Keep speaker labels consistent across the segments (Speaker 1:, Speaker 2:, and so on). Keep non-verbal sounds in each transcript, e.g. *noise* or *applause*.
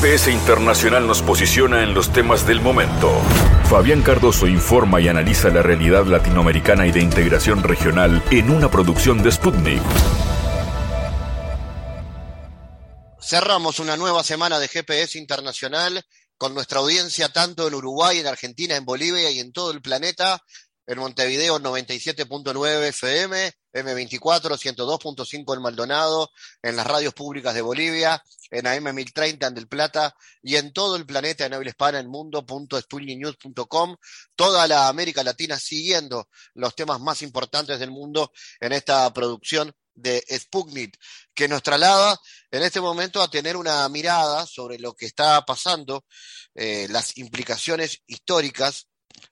Speaker 1: GPS Internacional nos posiciona en los temas del momento. Fabián Cardoso informa y analiza la realidad latinoamericana y de integración regional en una producción de Sputnik.
Speaker 2: Cerramos una nueva semana de GPS Internacional con nuestra audiencia tanto en Uruguay, en Argentina, en Bolivia y en todo el planeta en Montevideo 97.9 FM, M24 102.5 en Maldonado, en las radios públicas de Bolivia, en AM 1030 en Del Plata y en todo el planeta en habla hispana en mundo.sputniknews.com, toda la América Latina siguiendo los temas más importantes del mundo en esta producción de Sputnik, que nos traslada en este momento a tener una mirada sobre lo que está pasando, eh, las implicaciones históricas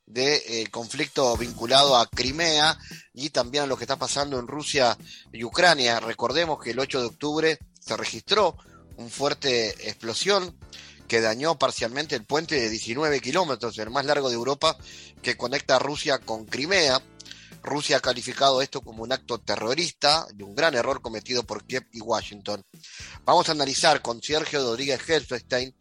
Speaker 2: del eh, conflicto vinculado a Crimea y también a lo que está pasando en Rusia y Ucrania. Recordemos que el 8 de octubre se registró una fuerte explosión que dañó parcialmente el puente de 19 kilómetros, el más largo de Europa, que conecta Rusia con Crimea. Rusia ha calificado esto como un acto terrorista y un gran error cometido por Kiev y Washington. Vamos a analizar con Sergio Rodríguez Helfestein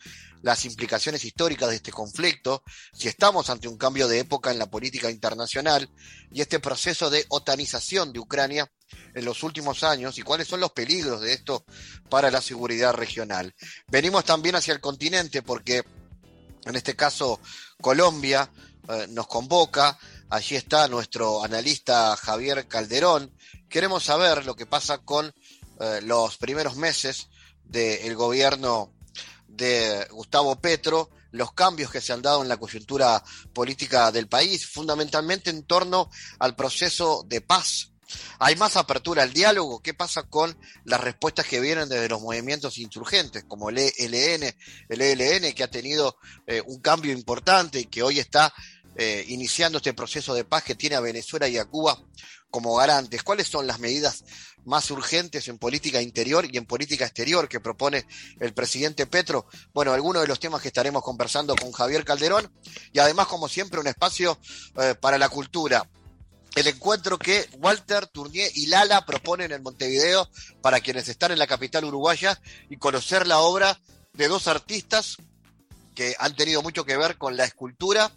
Speaker 2: las implicaciones históricas de este conflicto, si estamos ante un cambio de época en la política internacional y este proceso de otanización de Ucrania en los últimos años y cuáles son los peligros de esto para la seguridad regional. Venimos también hacia el continente porque en este caso Colombia eh, nos convoca, allí está nuestro analista Javier Calderón, queremos saber lo que pasa con eh, los primeros meses del gobierno de Gustavo Petro, los cambios que se han dado en la coyuntura política del país, fundamentalmente en torno al proceso de paz. Hay más apertura al diálogo. ¿Qué pasa con las respuestas que vienen desde los movimientos insurgentes, como el ELN, el ELN que ha tenido eh, un cambio importante y que hoy está eh, iniciando este proceso de paz que tiene a Venezuela y a Cuba como garantes? ¿Cuáles son las medidas más urgentes en política interior y en política exterior que propone el presidente Petro. Bueno, algunos de los temas que estaremos conversando con Javier Calderón y además, como siempre, un espacio eh, para la cultura. El encuentro que Walter Tournier y Lala proponen en Montevideo para quienes están en la capital uruguaya y conocer la obra de dos artistas que han tenido mucho que ver con la escultura,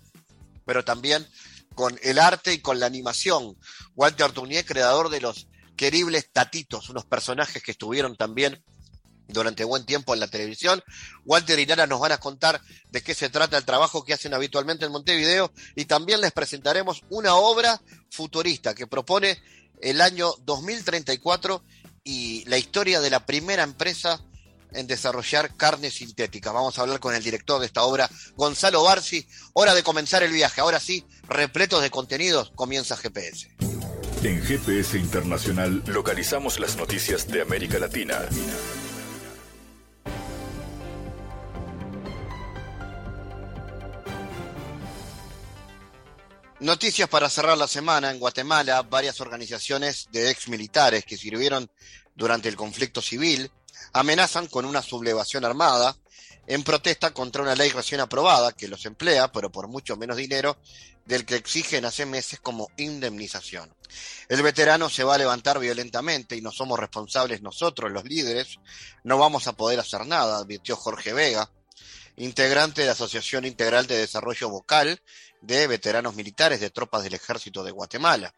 Speaker 2: pero también con el arte y con la animación. Walter Tournier, creador de los queribles tatitos, unos personajes que estuvieron también durante buen tiempo en la televisión. Walter y Nara nos van a contar de qué se trata el trabajo que hacen habitualmente en Montevideo y también les presentaremos una obra futurista que propone el año 2034 y la historia de la primera empresa en desarrollar carne sintética. Vamos a hablar con el director de esta obra, Gonzalo Barci. Hora de comenzar el viaje. Ahora sí, repletos de contenidos, comienza GPS.
Speaker 1: En GPS Internacional localizamos las noticias de América Latina.
Speaker 2: Noticias para cerrar la semana. En Guatemala, varias organizaciones de ex militares que sirvieron durante el conflicto civil amenazan con una sublevación armada en protesta contra una ley recién aprobada que los emplea, pero por mucho menos dinero, del que exigen hace meses como indemnización. El veterano se va a levantar violentamente y no somos responsables nosotros, los líderes, no vamos a poder hacer nada, advirtió Jorge Vega, integrante de la Asociación Integral de Desarrollo Vocal de Veteranos Militares de Tropas del Ejército de Guatemala.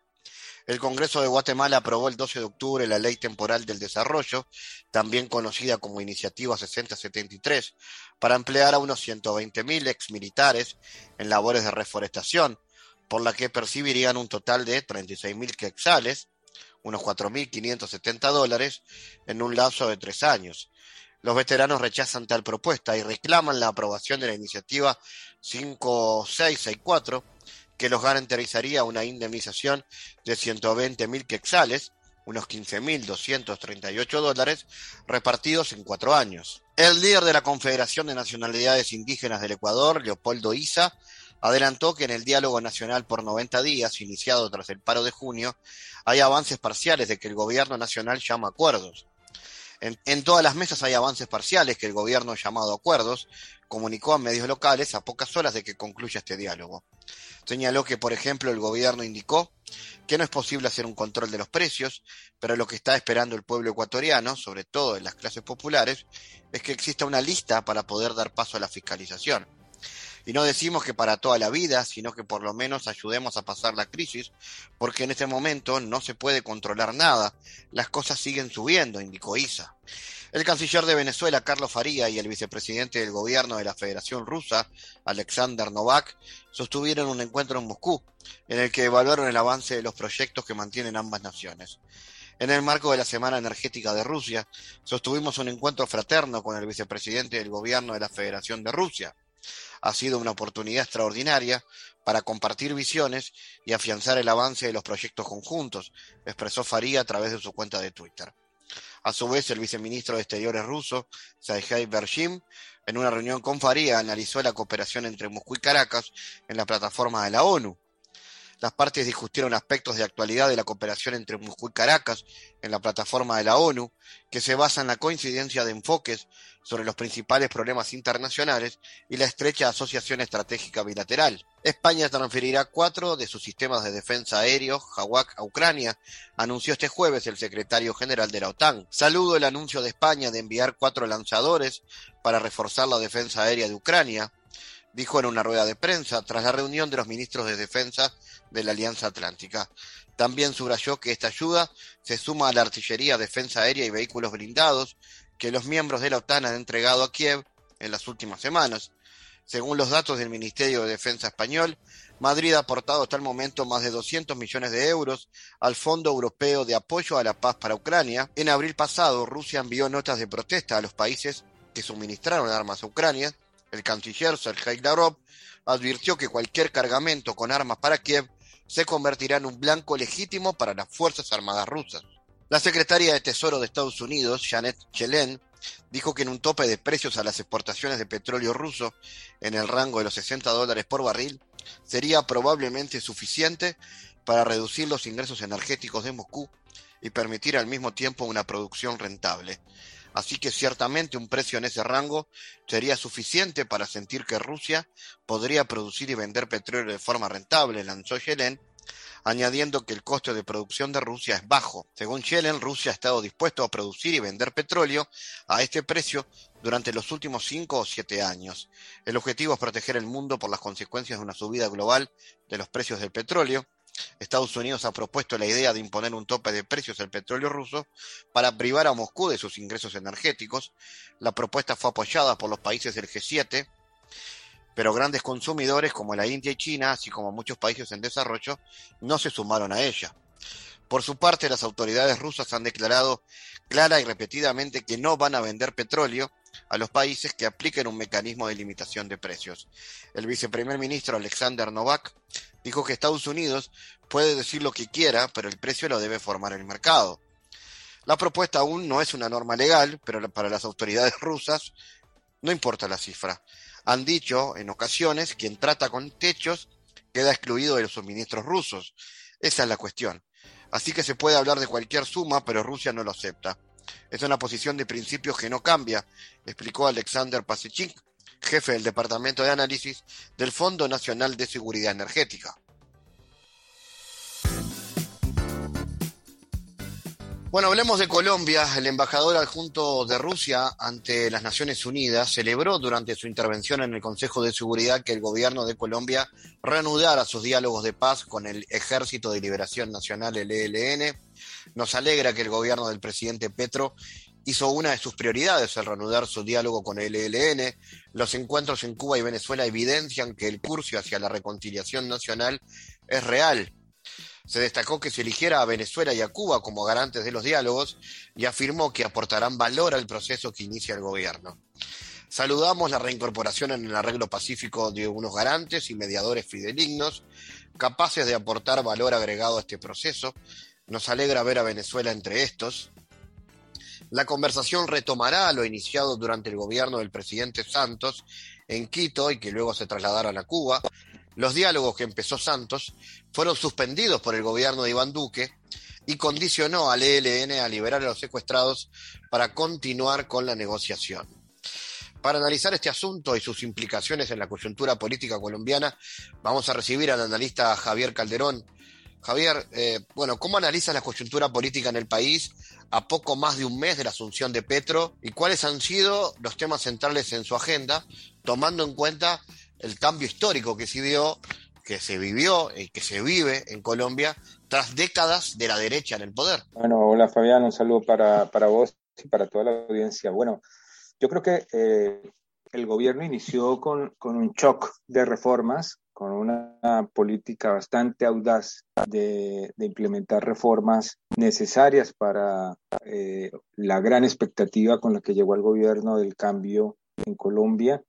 Speaker 2: El Congreso de Guatemala aprobó el 12 de octubre la Ley Temporal del Desarrollo, también conocida como Iniciativa 6073, para emplear a unos 120.000 exmilitares en labores de reforestación, por la que percibirían un total de 36.000 quetzales, unos 4.570 dólares, en un lapso de tres años. Los veteranos rechazan tal propuesta y reclaman la aprobación de la iniciativa 5664 que los garantizaría una indemnización de 120 mil quexales, unos 15.238 dólares, repartidos en cuatro años. El líder de la Confederación de Nacionalidades Indígenas del Ecuador, Leopoldo Isa, adelantó que en el diálogo nacional por 90 días, iniciado tras el paro de junio, hay avances parciales de que el gobierno nacional llama acuerdos. En, en, todas las mesas hay avances parciales que el gobierno llamado acuerdos, comunicó a medios locales a pocas horas de que concluya este diálogo. Señaló que, por ejemplo, el gobierno indicó que no es posible hacer un control de los precios, pero lo que está esperando el pueblo ecuatoriano, sobre todo en las clases populares, es que exista una lista para poder dar paso a la fiscalización. Y no decimos que para toda la vida, sino que por lo menos ayudemos a pasar la crisis, porque en este momento no se puede controlar nada. Las cosas siguen subiendo, indicó Isa. El canciller de Venezuela, Carlos Faría, y el vicepresidente del gobierno de la Federación Rusa, Alexander Novak, sostuvieron un encuentro en Moscú, en el que evaluaron el avance de los proyectos que mantienen ambas naciones. En el marco de la Semana Energética de Rusia, sostuvimos un encuentro fraterno con el vicepresidente del gobierno de la Federación de Rusia, ha sido una oportunidad extraordinaria para compartir visiones y afianzar el avance de los proyectos conjuntos, expresó Faría a través de su cuenta de Twitter. A su vez, el viceministro de Exteriores ruso, Sergei Bershim, en una reunión con Faría, analizó la cooperación entre Moscú y Caracas en la plataforma de la ONU, las partes discutieron aspectos de actualidad de la cooperación entre Moscú y Caracas en la plataforma de la ONU, que se basa en la coincidencia de enfoques sobre los principales problemas internacionales y la estrecha asociación estratégica bilateral. España transferirá cuatro de sus sistemas de defensa aéreo Hawk a Ucrania, anunció este jueves el secretario general de la OTAN. Saludo el anuncio de España de enviar cuatro lanzadores para reforzar la defensa aérea de Ucrania dijo en una rueda de prensa tras la reunión de los ministros de Defensa de la Alianza Atlántica. También subrayó que esta ayuda se suma a la artillería, defensa aérea y vehículos blindados que los miembros de la OTAN han entregado a Kiev en las últimas semanas. Según los datos del Ministerio de Defensa español, Madrid ha aportado hasta el momento más de 200 millones de euros al Fondo Europeo de Apoyo a la Paz para Ucrania. En abril pasado, Rusia envió notas de protesta a los países que suministraron armas a Ucrania el canciller Sergei Lavrov advirtió que cualquier cargamento con armas para Kiev se convertirá en un blanco legítimo para las Fuerzas Armadas rusas. La secretaria de Tesoro de Estados Unidos, Janet Yellen, dijo que un tope de precios a las exportaciones de petróleo ruso en el rango de los 60 dólares por barril sería probablemente suficiente para reducir los ingresos energéticos de Moscú y permitir al mismo tiempo una producción rentable. Así que ciertamente un precio en ese rango sería suficiente para sentir que Rusia podría producir y vender petróleo de forma rentable, lanzó Yellen, añadiendo que el coste de producción de Rusia es bajo. Según Yellen, Rusia ha estado dispuesto a producir y vender petróleo a este precio durante los últimos cinco o siete años. El objetivo es proteger el mundo por las consecuencias de una subida global de los precios del petróleo, Estados Unidos ha propuesto la idea de imponer un tope de precios al petróleo ruso para privar a Moscú de sus ingresos energéticos. La propuesta fue apoyada por los países del G7, pero grandes consumidores como la India y China, así como muchos países en desarrollo, no se sumaron a ella. Por su parte, las autoridades rusas han declarado clara y repetidamente que no van a vender petróleo a los países que apliquen un mecanismo de limitación de precios. El viceprimer ministro Alexander Novak dijo que Estados Unidos puede decir lo que quiera, pero el precio lo debe formar el mercado. La propuesta aún no es una norma legal, pero para las autoridades rusas no importa la cifra. Han dicho en ocasiones quien trata con techos queda excluido de los suministros rusos. Esa es la cuestión. Así que se puede hablar de cualquier suma, pero Rusia no lo acepta. Es una posición de principios que no cambia, explicó Alexander Pasechik, jefe del Departamento de Análisis del Fondo Nacional de Seguridad Energética. Bueno, hablemos de Colombia. El embajador adjunto de Rusia ante las Naciones Unidas celebró durante su intervención en el Consejo de Seguridad que el gobierno de Colombia reanudara sus diálogos de paz con el Ejército de Liberación Nacional, el ELN. Nos alegra que el gobierno del presidente Petro hizo una de sus prioridades el reanudar su diálogo con el ELN. Los encuentros en Cuba y Venezuela evidencian que el curso hacia la reconciliación nacional es real. Se destacó que se eligiera a Venezuela y a Cuba como garantes de los diálogos y afirmó que aportarán valor al proceso que inicia el gobierno. Saludamos la reincorporación en el arreglo pacífico de unos garantes y mediadores fidelignos, capaces de aportar valor agregado a este proceso. Nos alegra ver a Venezuela entre estos. La conversación retomará lo iniciado durante el gobierno del presidente Santos en Quito y que luego se trasladaron a Cuba. Los diálogos que empezó Santos fueron suspendidos por el gobierno de Iván Duque y condicionó al ELN a liberar a los secuestrados para continuar con la negociación. Para analizar este asunto y sus implicaciones en la coyuntura política colombiana, vamos a recibir al analista Javier Calderón. Javier, eh, bueno, ¿cómo analizas la coyuntura política en el país a poco más de un mes de la asunción de Petro y cuáles han sido los temas centrales en su agenda, tomando en cuenta el cambio histórico que se dio, que se vivió y que se vive en Colombia tras décadas de la derecha en el poder?
Speaker 3: Bueno, hola Fabián, un saludo para, para vos y para toda la audiencia. Bueno, yo creo que eh, el gobierno inició con, con, un shock de reformas, con una política bastante audaz de, de implementar reformas necesarias para eh, la gran expectativa con la que llegó el gobierno del cambio en Colombia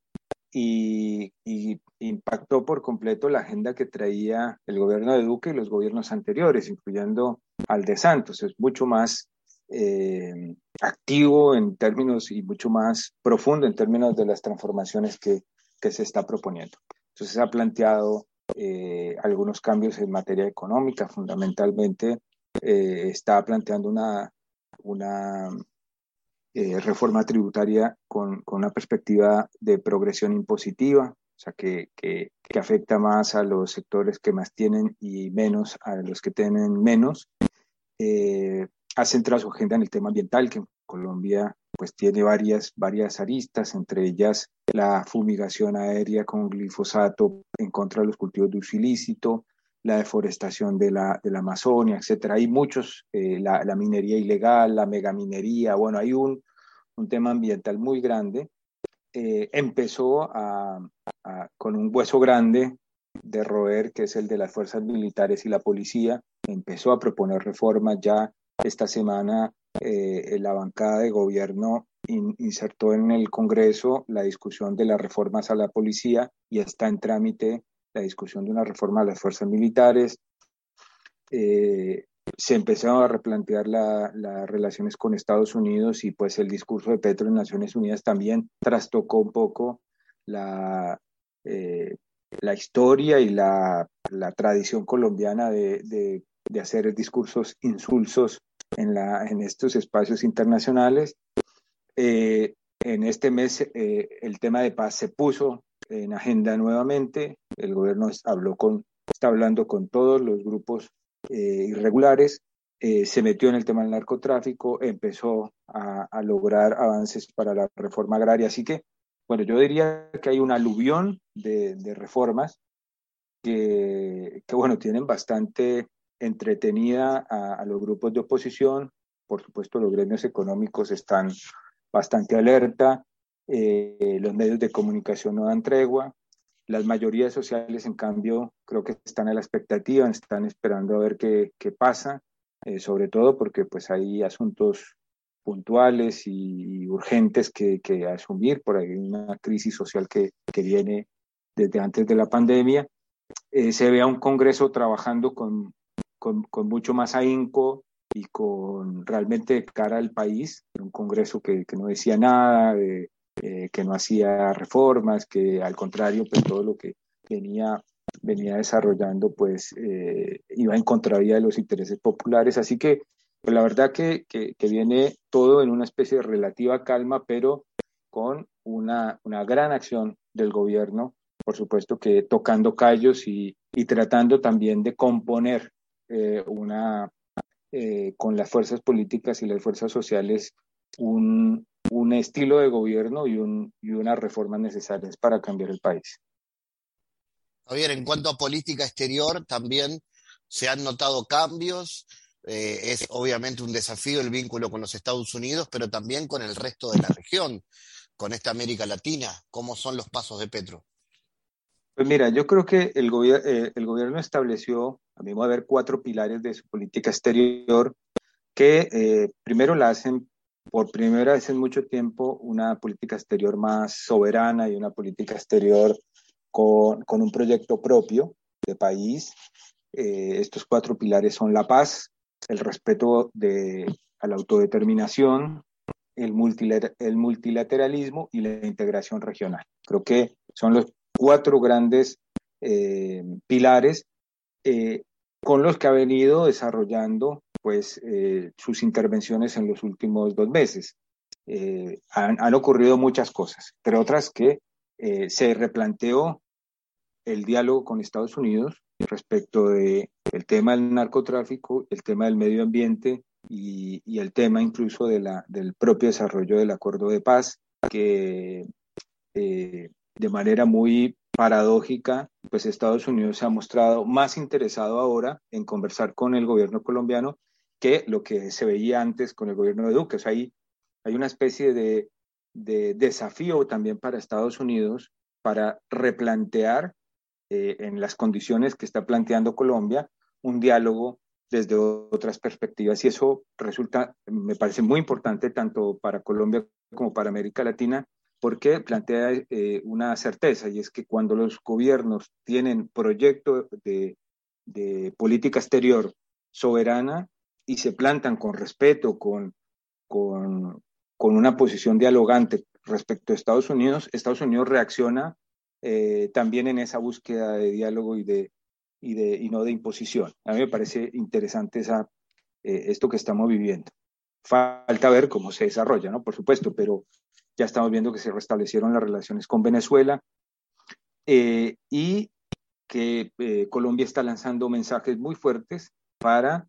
Speaker 3: y, y, impactó por completo la agenda que traía el gobierno de Duque y los gobiernos anteriores, incluyendo al de Santos. Es mucho más eh, activo en términos y mucho más profundo en términos de las transformaciones que, que se está proponiendo. Entonces ha planteado eh, algunos cambios en materia económica, fundamentalmente eh, está planteando una, una eh, reforma tributaria con, con, una perspectiva de progresión impositiva, o sea, que, que, afecta más a los sectores que más tienen y menos a los que tienen menos. Eh, ha centrado su agenda en el tema ambiental, que en Colombia pues tiene varias, varias aristas, entre ellas la fumigación aérea con glifosato en contra de los cultivos de uso ilícito, la deforestación de la, de la Amazonia, etcétera. Hay muchos, eh, la, minería ilegal, la megaminería, bueno, hay un, un tema ambiental muy grande. Eh, empezó a, con un hueso grande de roer, que es el de las fuerzas militares y la policía, empezó a proponer reformas ya esta semana eh, la bancada de gobierno in, insertó en el Congreso la discusión de las reformas a la policía y está en trámite la discusión de una reforma a las fuerzas militares. Eh, se empezaron a replantear las la relaciones con Estados Unidos y pues el discurso de Petro en Naciones Unidas también trastocó un poco la, eh, la historia y la, la tradición colombiana de, de, de, hacer discursos insulsos en, la, en estos espacios internacionales. Eh, en este mes el tema de paz se puso en agenda nuevamente. El gobierno habló con, está hablando con todos los grupos eh, irregulares. Eh, se metió en el tema del narcotráfico, empezó a, lograr avances para la reforma agraria. Así que, bueno, yo diría que hay un aluvión de, reformas que, bueno, tienen bastante entretenida a, los grupos de oposición. Por supuesto, los gremios económicos están bastante alerta, eh, los medios de comunicación no dan tregua, las mayorías sociales, en cambio, creo que están a la expectativa, están esperando a ver qué, qué pasa, eh, sobre todo porque pues hay asuntos puntuales y, urgentes que, que, asumir, por ahí una crisis social que, que viene desde antes de la pandemia. Eh, se ve a un Congreso trabajando con con, con mucho más ahínco y con realmente cara al país, un Congreso que, que no decía nada, de, eh, que no hacía reformas, que al contrario, pues todo lo que venía, venía desarrollando, pues eh, iba en contravía de los intereses populares. Así que, pues la verdad que, que, que, viene todo en una especie de relativa calma, pero con una, una gran acción del gobierno, por supuesto que tocando callos y, y tratando también de componer eh, una, eh, con las fuerzas políticas y las fuerzas sociales un, un estilo de gobierno y, un, y unas reformas necesarias para cambiar el país.
Speaker 2: Javier, en cuanto a política exterior, también se han notado cambios. Eh, es obviamente un desafío el vínculo con los Estados Unidos, pero también con el resto de la región, con esta América Latina. ¿Cómo son los pasos de Petro?
Speaker 3: Pues mira, yo creo que el, gobier eh, el gobierno estableció, a mi modo de ver, cuatro pilares de su política exterior que eh, primero la hacen por primera vez en mucho tiempo una política exterior más soberana y una política exterior con, con un proyecto propio de país. Eh, estos cuatro pilares son la paz, el respeto de, a la autodeterminación, el, el multilateralismo y la integración regional. Creo que son los cuatro grandes eh, pilares eh, con los que ha venido desarrollando pues eh, sus intervenciones en los últimos dos meses. eh, han, ocurrido muchas cosas, entre otras que eh, se replanteó el diálogo con Estados Unidos respecto de el tema del narcotráfico, el tema del medio ambiente y, el tema incluso de la, del propio desarrollo del acuerdo de paz, que eh, de manera muy paradójica, pues Estados Unidos se ha mostrado más interesado ahora en conversar con el gobierno colombiano que lo que se veía antes con el gobierno de Duque. O sea, hay, hay una especie de, de desafío también para Estados Unidos para replantear eh, en las condiciones que está planteando Colombia un diálogo desde otras perspectivas. Y eso resulta, me parece muy importante tanto para Colombia como para América Latina, porque plantea eh, una certeza, y es que cuando los gobiernos tienen proyecto de, de, política exterior soberana y se plantan con respeto, con, con, con una posición dialogante respecto a Estados Unidos, Estados Unidos reacciona eh, también en esa búsqueda de diálogo y, de, y, de, y no de imposición. A mí me parece interesante esa, eh, esto que estamos viviendo. Falta ver cómo se desarrolla, ¿no? Por supuesto, pero ya estamos viendo que se restablecieron las relaciones con Venezuela eh, y que Colombia está lanzando mensajes muy fuertes para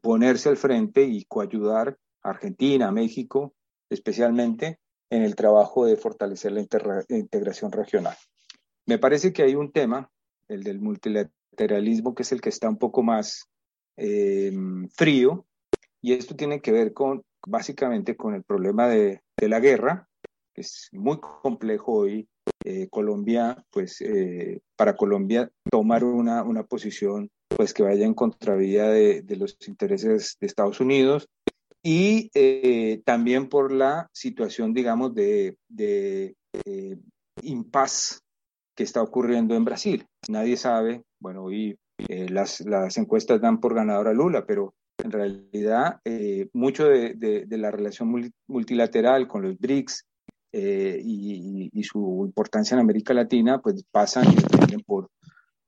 Speaker 3: ponerse al frente y coayudar a Argentina, México, especialmente en el trabajo de fortalecer la integración regional. Me parece que hay un tema, el del multilateralismo, que es el que está un poco más eh, frío, y esto tiene que ver con básicamente con el problema de, la guerra, que es muy complejo hoy. Eh, Colombia, pues eh, para Colombia tomar una, una posición pues que vaya en contravía de, de los intereses de Estados Unidos, y eh, también por la situación, digamos, de, de eh, impas que está ocurriendo en Brasil. Nadie sabe, bueno, hoy eh, las, las, encuestas dan por ganador a Lula, pero en realidad mucho de, de, la relación multilateral con los BRICS y, y, su importancia en América Latina, pues pasan y dependen por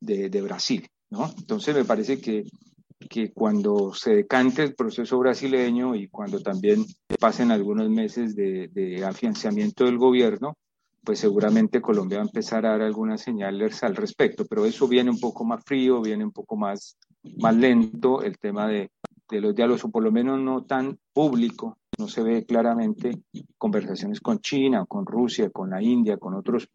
Speaker 3: de, Brasil, ¿no? Entonces me parece que que cuando se decante el proceso brasileño y cuando también pasen algunos meses de, de afianzamiento del gobierno, pues seguramente Colombia va a empezar a dar algunas señales al respecto, pero eso viene un poco más frío, viene un poco más, más lento el tema de, de los diálogos, o por lo menos no tan público, no se ve claramente conversaciones con China, con Rusia, con la India, con otros,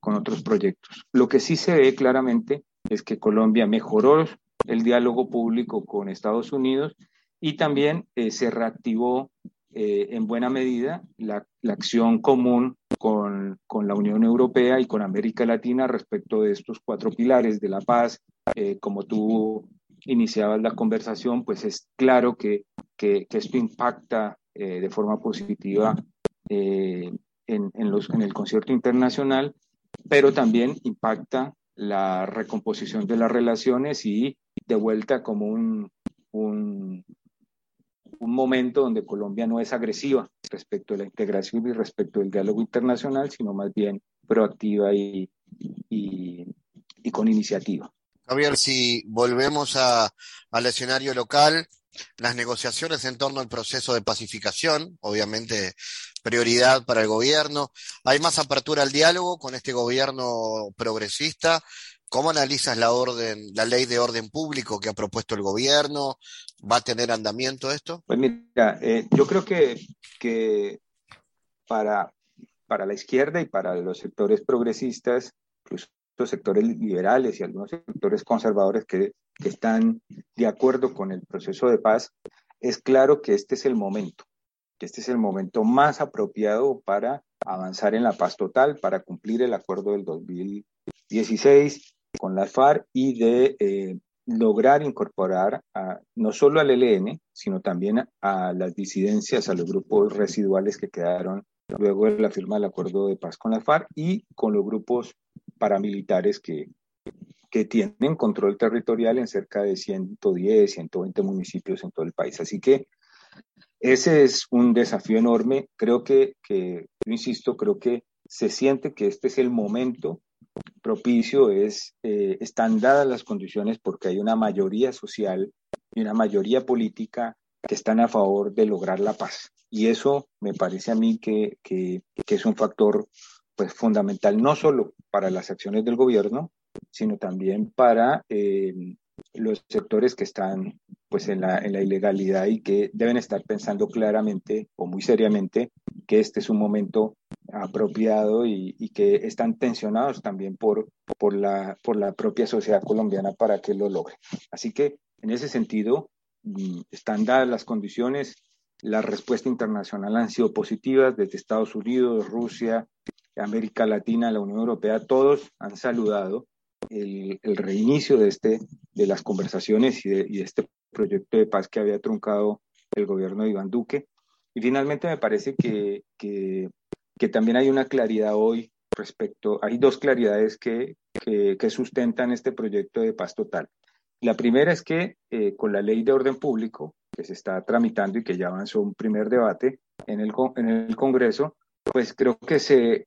Speaker 3: con otros proyectos. Lo que sí se ve claramente es que Colombia mejoró el diálogo público con Estados Unidos y también eh, se reactivó eh, en buena medida la, acción común con, con, la Unión Europea y con América Latina respecto de estos cuatro pilares de la paz. Eh, como tú iniciabas la conversación, pues es claro que, que, esto impacta de forma positiva en, en, los, en el concierto internacional, pero también impacta la recomposición de las relaciones y de vuelta como un, un, momento donde Colombia no es agresiva respecto a la integración y respecto al diálogo internacional, sino más bien proactiva y, y, con iniciativa.
Speaker 2: Javier, si volvemos a, al escenario local, las negociaciones en torno al proceso de pacificación, obviamente prioridad para el gobierno. Hay más apertura al diálogo con este gobierno progresista. ¿Cómo analizas la orden, la ley de orden público que ha propuesto el gobierno? ¿Va a tener andamiento esto?
Speaker 3: Pues mira, eh, yo creo que, para, para la izquierda y para los sectores progresistas, incluso sectores liberales y algunos sectores conservadores que, que están de acuerdo con el proceso de paz, es claro que este es el momento este es el momento más apropiado para avanzar en la paz total, para cumplir el acuerdo del 2016 con la FARC y de eh, lograr incorporar no solo al ELN, sino también a las disidencias, a los grupos residuales que quedaron luego de la firma del acuerdo de paz con la FARC y con los grupos paramilitares que, que tienen control territorial en cerca de 110, 120 municipios en todo el país. Así que ese es un desafío enorme. Creo que, que, insisto, creo que se siente que este es el momento propicio, es, eh, están dadas las condiciones porque hay una mayoría social y una mayoría política que están a favor de lograr la paz. Y eso me parece a mí que, que, es un factor pues, fundamental, no solo para las acciones del gobierno, sino también para eh, los sectores que están pues en la, en la ilegalidad y que deben estar pensando claramente o muy seriamente que este es un momento apropiado y, y, que están tensionados también por, por, la, por la propia sociedad colombiana para que lo logre. Así que en ese sentido, mm, están dadas las condiciones, la respuesta internacional han sido positivas desde Estados Unidos, Rusia, América Latina, la Unión Europea, todos han saludado el, reinicio de, este, de las conversaciones y de, este proyecto de paz que había truncado el gobierno de Iván Duque. Y finalmente me parece que, que, también hay una claridad hoy respecto, hay dos claridades que, que, sustentan este proyecto de paz total. La primera es que eh, con la ley de orden público que se está tramitando y que ya avanzó un primer debate en el, en el Congreso, pues creo que se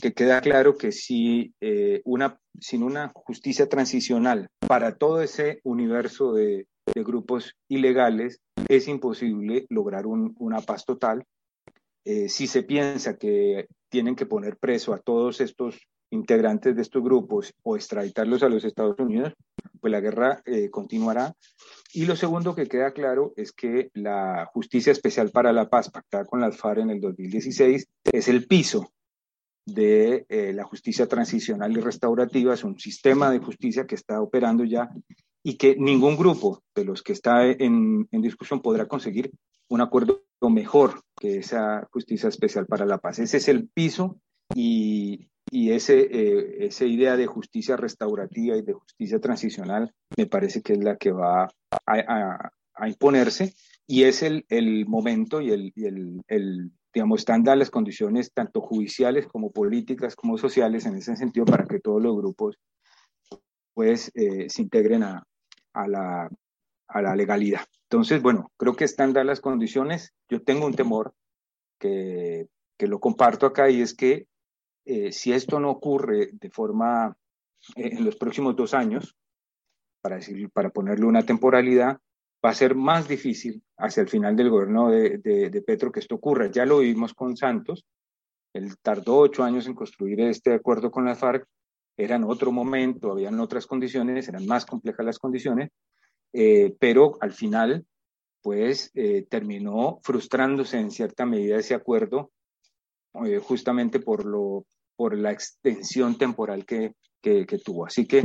Speaker 3: que queda claro que si eh, una, sin una justicia transicional para todo ese universo de, grupos ilegales es imposible lograr una paz total. Eh, si se piensa que tienen que poner preso a todos estos integrantes de estos grupos o extraditarlos a los Estados Unidos, pues la guerra eh, continuará. Y lo segundo que queda claro es que la Justicia Especial para la Paz, pactada con las FARC en el 2016, es el piso de eh, la justicia transicional y restaurativa, es un sistema de justicia que está operando ya y que ningún grupo de los que está en, discusión podrá conseguir un acuerdo mejor que esa justicia especial para la paz. Ese es el piso y, ese, eh, esa idea de justicia restaurativa y de justicia transicional me parece que es la que va a, imponerse y es el, momento y el, y el digamos, están dadas las condiciones tanto judiciales como políticas como sociales en ese sentido para que todos los grupos pues eh, se integren a, a, la, a, la, legalidad. Entonces, bueno, creo que están dadas las condiciones. Yo tengo un temor que, que lo comparto acá y es que eh, si esto no ocurre de forma eh, en los próximos dos años, para, decir, para ponerle una temporalidad, va a ser más difícil hacia el final del gobierno de, de, Petro que esto ocurra. Ya lo vimos con Santos, él tardó ocho años en construir este acuerdo con la FARC, era en otro momento, habían otras condiciones, eran más complejas las condiciones, eh, pero al final, pues eh, terminó frustrándose en cierta medida ese acuerdo, eh, justamente por, lo, por la extensión temporal que, que, que, tuvo. Así que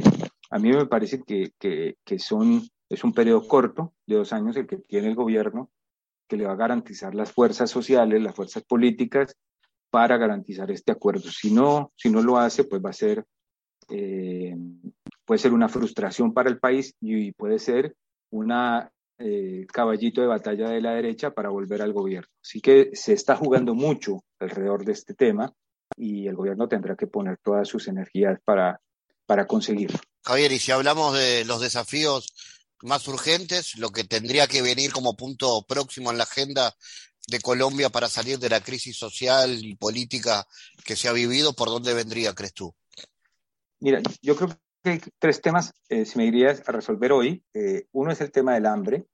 Speaker 3: a mí me parece que, que son es un periodo corto, de dos años, el que tiene el gobierno, que le va a garantizar las fuerzas sociales, las fuerzas políticas, para garantizar este acuerdo. Si no, si no lo hace, pues va a ser, eh, puede ser una frustración para el país y puede ser una eh, caballito de batalla de la derecha para volver al gobierno. Así que se está jugando mucho alrededor de este tema y el gobierno tendrá que poner todas sus energías para, para conseguirlo.
Speaker 2: Javier, y si hablamos de los desafíos más urgentes, lo que tendría que venir como punto próximo en la agenda de Colombia para salir de la crisis social y política que se ha vivido, ¿por dónde vendría, crees tú?
Speaker 3: Mira, yo creo que hay tres temas, eh, si me dirías, a resolver hoy. Eh, uno es el tema del hambre.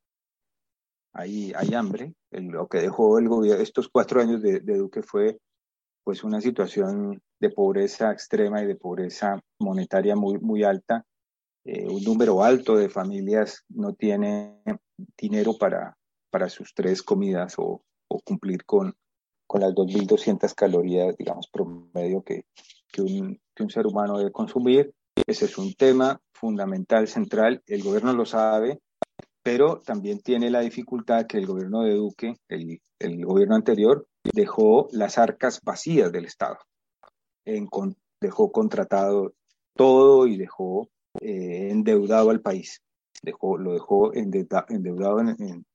Speaker 3: Hay, hay hambre. lo que dejó el gobierno, estos cuatro años de, de Duque fue pues una situación de pobreza extrema y de pobreza monetaria muy, muy alta eh, un número alto de familias no tiene dinero para, para sus tres comidas o, cumplir con, con las 2.200 calorías, digamos, promedio que, que, un, que un ser humano debe consumir. Ese es un tema fundamental, central. El gobierno lo sabe, pero también tiene la dificultad que el gobierno de Duque, el, el gobierno anterior, dejó las arcas vacías del Estado. En, dejó contratado todo y dejó eh, endeudado al país. Dejó, lo dejó endeudado en,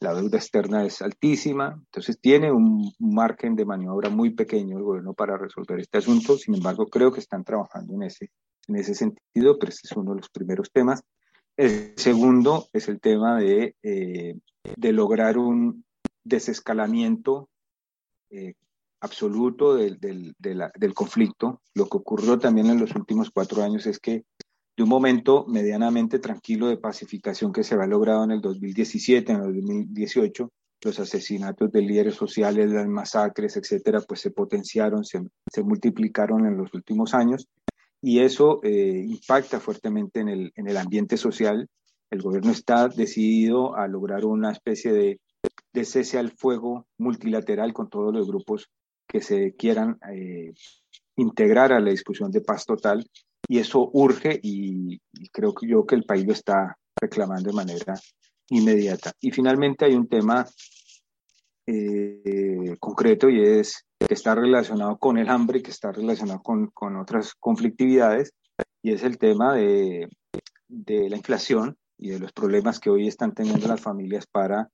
Speaker 3: la deuda externa es altísima, entonces tiene un margen de maniobra muy pequeño el gobierno para resolver este asunto. Sin embargo, creo que están trabajando en ese, en ese sentido, pero este es uno de los primeros temas. El segundo es el tema de, eh, de lograr un desescalamiento eh, absoluto del, del, del conflicto. Lo que ocurrió también en los últimos cuatro años es que de un momento medianamente tranquilo de pacificación que se había logrado en el 2017, en el 2018, los asesinatos de líderes sociales, las masacres, etcétera, pues se potenciaron, se, se multiplicaron en los últimos años y eso eh, impacta fuertemente en el, en el ambiente social. El gobierno está decidido a lograr una especie de, de cese al fuego multilateral con todos los grupos que se quieran eh, integrar a la discusión de paz total y eso urge y, creo que yo que el país lo está reclamando de manera inmediata. Y finalmente hay un tema eh, concreto y es que está relacionado con el hambre, que está relacionado con, con otras conflictividades, y es el tema de, de, la inflación y de los problemas que hoy están teniendo las familias para,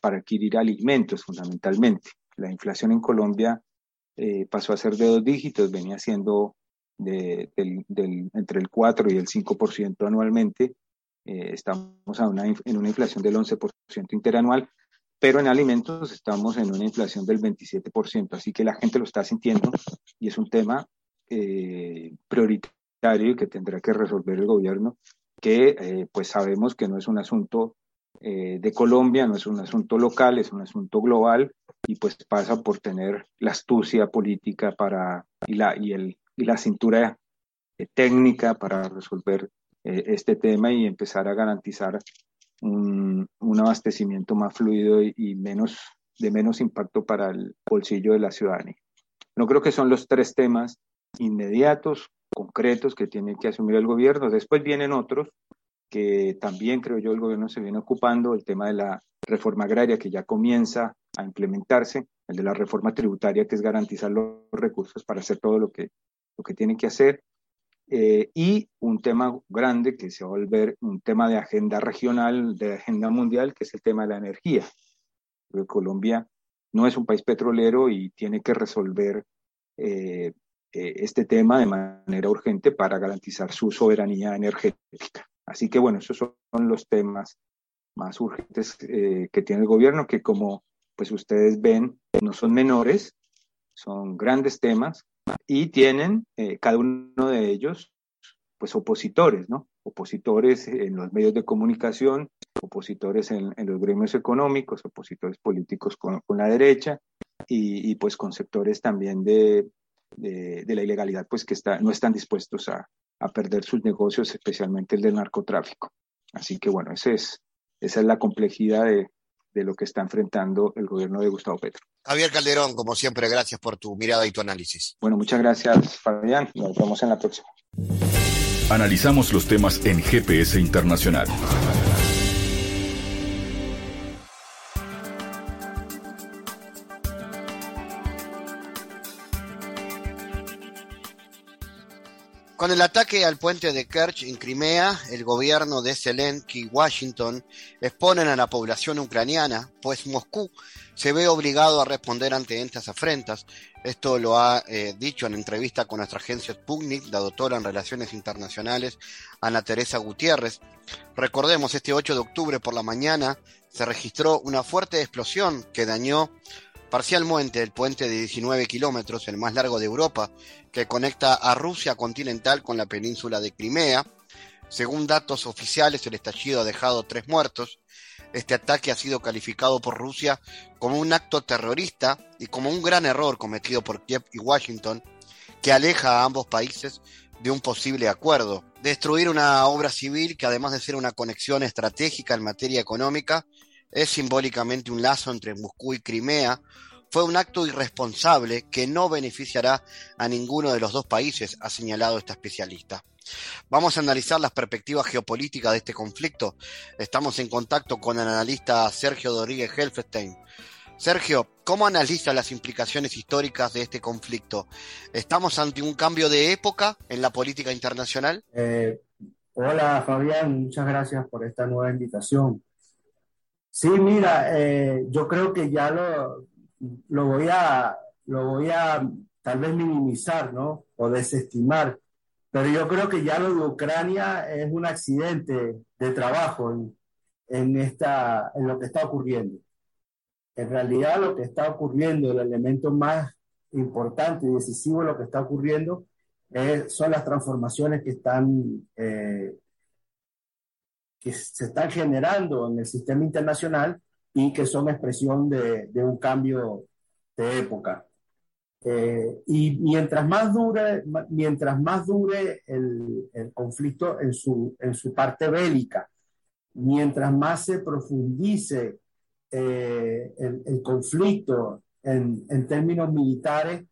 Speaker 3: para adquirir alimentos fundamentalmente. La inflación en Colombia eh, pasó a ser de dos dígitos, venía siendo de, del, entre el 4 y el 5% anualmente. Eh, estamos a una, en una inflación del 11% interanual, pero en alimentos estamos en una inflación del 27%, así que la gente lo está sintiendo y es un tema eh, prioritario que tendrá que resolver el gobierno, que eh, pues sabemos que no es un asunto eh, de Colombia, no es un asunto local, es un asunto global y pues pasa por tener la astucia política para, y, la, y, el, y la cintura eh, técnica para resolver eh, este tema y empezar a garantizar un, abastecimiento más fluido y, menos, de menos impacto para el bolsillo de la ciudadanía. No creo que son los tres temas inmediatos, concretos que tiene que asumir el gobierno. Después vienen otros que también creo yo el gobierno se viene ocupando, el tema de la reforma agraria que ya comienza a implementarse, el de la reforma tributaria que es garantizar los recursos para hacer todo lo que, lo que tiene que hacer, eh, y un tema grande que se va a volver un tema de agenda regional, de agenda mundial, que es el tema de la energía. Colombia no es un país petrolero y tiene que resolver eh, eh, este tema de manera urgente para garantizar su soberanía energética. Así que bueno, esos son los temas más urgentes que tiene el gobierno, que como pues ustedes ven, no son menores, son grandes temas y tienen eh, cada uno de ellos pues opositores, ¿no? Opositores en los medios de comunicación, opositores en, en los gremios económicos, opositores políticos con, con la derecha y, y, pues con sectores también de, de, la ilegalidad, pues que está, no están dispuestos a, a perder sus negocios, especialmente el del narcotráfico. Así que bueno, ese es, esa es la complejidad de, de lo que está enfrentando el gobierno de Gustavo Petro.
Speaker 2: Javier Calderón, como siempre, gracias por tu mirada y tu análisis.
Speaker 3: Bueno, muchas gracias, Fabián. Nos vemos en la próxima.
Speaker 1: Analizamos los temas en GPS Internacional.
Speaker 2: Con el ataque al puente de Kerch en Crimea, el gobierno de Zelensky y Washington exponen a la población ucraniana, pues Moscú se ve obligado a responder ante estas afrentas. Esto lo ha eh, dicho en entrevista con nuestra agencia Sputnik, la doctora en Relaciones Internacionales, Ana Teresa Gutiérrez. Recordemos, este 8 de octubre por la mañana se registró una fuerte explosión que dañó parcialmente el puente de 19 kilómetros, el más largo de Europa, que conecta a Rusia continental con la península de Crimea. Según datos oficiales, el estallido ha dejado tres muertos. Este ataque ha sido calificado por Rusia como un acto terrorista y como un gran error cometido por Kiev y Washington, que aleja a ambos países de un posible acuerdo. Destruir una obra civil que además de ser una conexión estratégica en materia económica, es simbólicamente un lazo entre Moscú y Crimea, fue un acto irresponsable que no beneficiará a ninguno de los dos países, ha señalado esta especialista. Vamos a analizar las perspectivas geopolíticas de este conflicto. Estamos en contacto con el analista Sergio Rodríguez Helfestein. Sergio, ¿cómo analiza las implicaciones históricas de este conflicto? ¿Estamos ante un cambio de época en la política internacional?
Speaker 4: Eh, hola Fabián, muchas gracias por esta nueva invitación. Sí, mira, eh, yo creo que ya lo, lo, voy a, lo voy a tal vez minimizar, ¿no? O desestimar. Pero yo creo que ya lo de Ucrania es un accidente de trabajo en, en, esta, en lo que está ocurriendo. En realidad lo que está ocurriendo, el elemento más importante y decisivo de lo que está ocurriendo es, son las transformaciones que están eh, que se están generando en el sistema internacional y que son expresión de, un cambio de época. Eh, y mientras más dure, mientras más dure el, conflicto en su, en su parte bélica, mientras más se profundice eh, el, conflicto en, en, términos militares,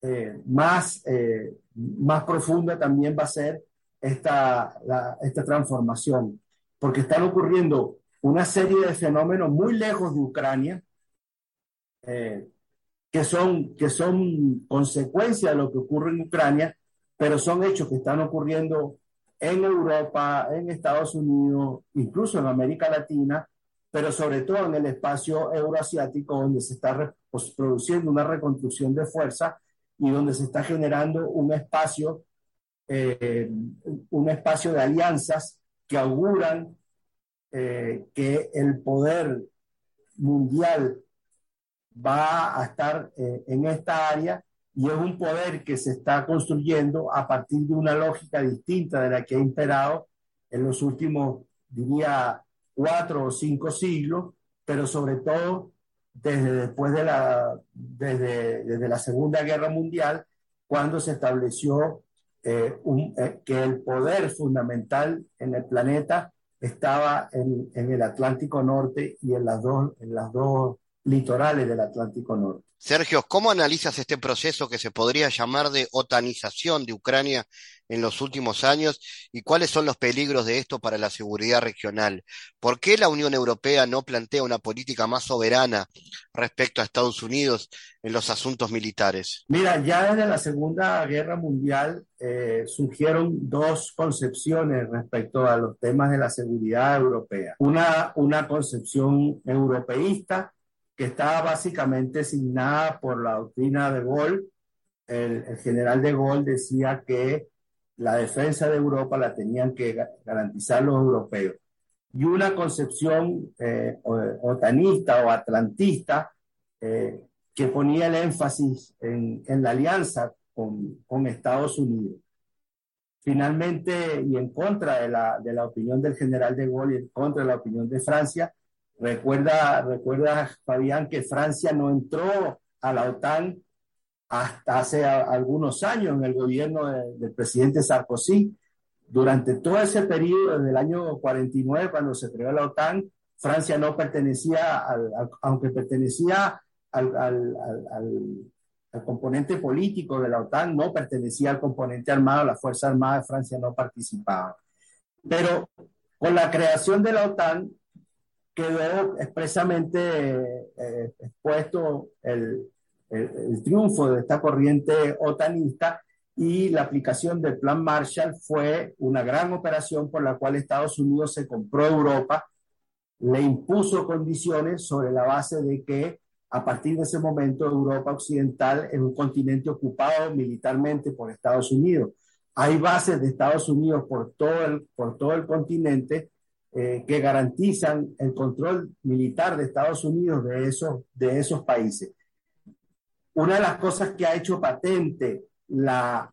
Speaker 4: eh, más, eh, más profunda también va a ser esta, esta transformación, porque están ocurriendo una serie de fenómenos muy lejos de Ucrania, eh, que son, que son consecuencia de lo que ocurre en Ucrania, pero son hechos que están ocurriendo en Europa, en Estados Unidos, incluso en América Latina, pero sobre todo en el espacio euroasiático, donde se está pues, produciendo una reconstrucción de fuerza y donde se está generando un espacio, eh, un espacio de alianzas que auguran eh, que el poder mundial va a estar eh, en esta área y es un poder que se está construyendo a partir de una lógica distinta de la que ha imperado en los últimos, diría, cuatro o cinco siglos, pero sobre todo desde después de la, desde, desde la Segunda Guerra Mundial, cuando se estableció eh, un, eh, que el poder fundamental en el planeta estaba en, en, el Atlántico Norte y en las dos, en las dos litorales del Atlántico Norte.
Speaker 2: Sergio, ¿cómo analizas este proceso que se podría llamar de otanización de Ucrania en los últimos años y cuáles son los peligros de esto para la seguridad regional? ¿Por qué la Unión Europea no plantea una política más soberana respecto a Estados Unidos en los asuntos militares?
Speaker 4: Mira, ya desde la Segunda Guerra Mundial eh, surgieron dos concepciones respecto a los temas de la seguridad europea. Una, una concepción europeísta que estaba básicamente asignada por la doctrina de Gaulle. El, el, general de Gaulle decía que la defensa de Europa la tenían que garantizar los europeos. Y una concepción eh, otanista o atlantista eh, que ponía el énfasis en, en la alianza con, con, Estados Unidos. Finalmente, y en contra de la, de la opinión del general de Gaulle y en contra de la opinión de Francia, Recuerda, recuerda, Fabián, que Francia no entró a la OTAN hasta hace algunos años en el gobierno de, del presidente Sarkozy. Durante todo ese periodo, desde el año 49, cuando se creó la OTAN, Francia no pertenecía, al, al, aunque pertenecía al, al, componente político de la OTAN, no pertenecía al componente armado, la Fuerza Armada de Francia no participaba. Pero con la creación de la OTAN, quedó expresamente eh, expuesto el, el, el, triunfo de esta corriente otanista y la aplicación del Plan Marshall fue una gran operación por la cual Estados Unidos se compró Europa, le impuso condiciones sobre la base de que a partir de ese momento Europa Occidental es un continente ocupado militarmente por Estados Unidos. Hay bases de Estados Unidos por todo el, por todo el continente eh, que garantizan el control militar de Estados Unidos de esos, de esos países. Una de las cosas que ha hecho patente la,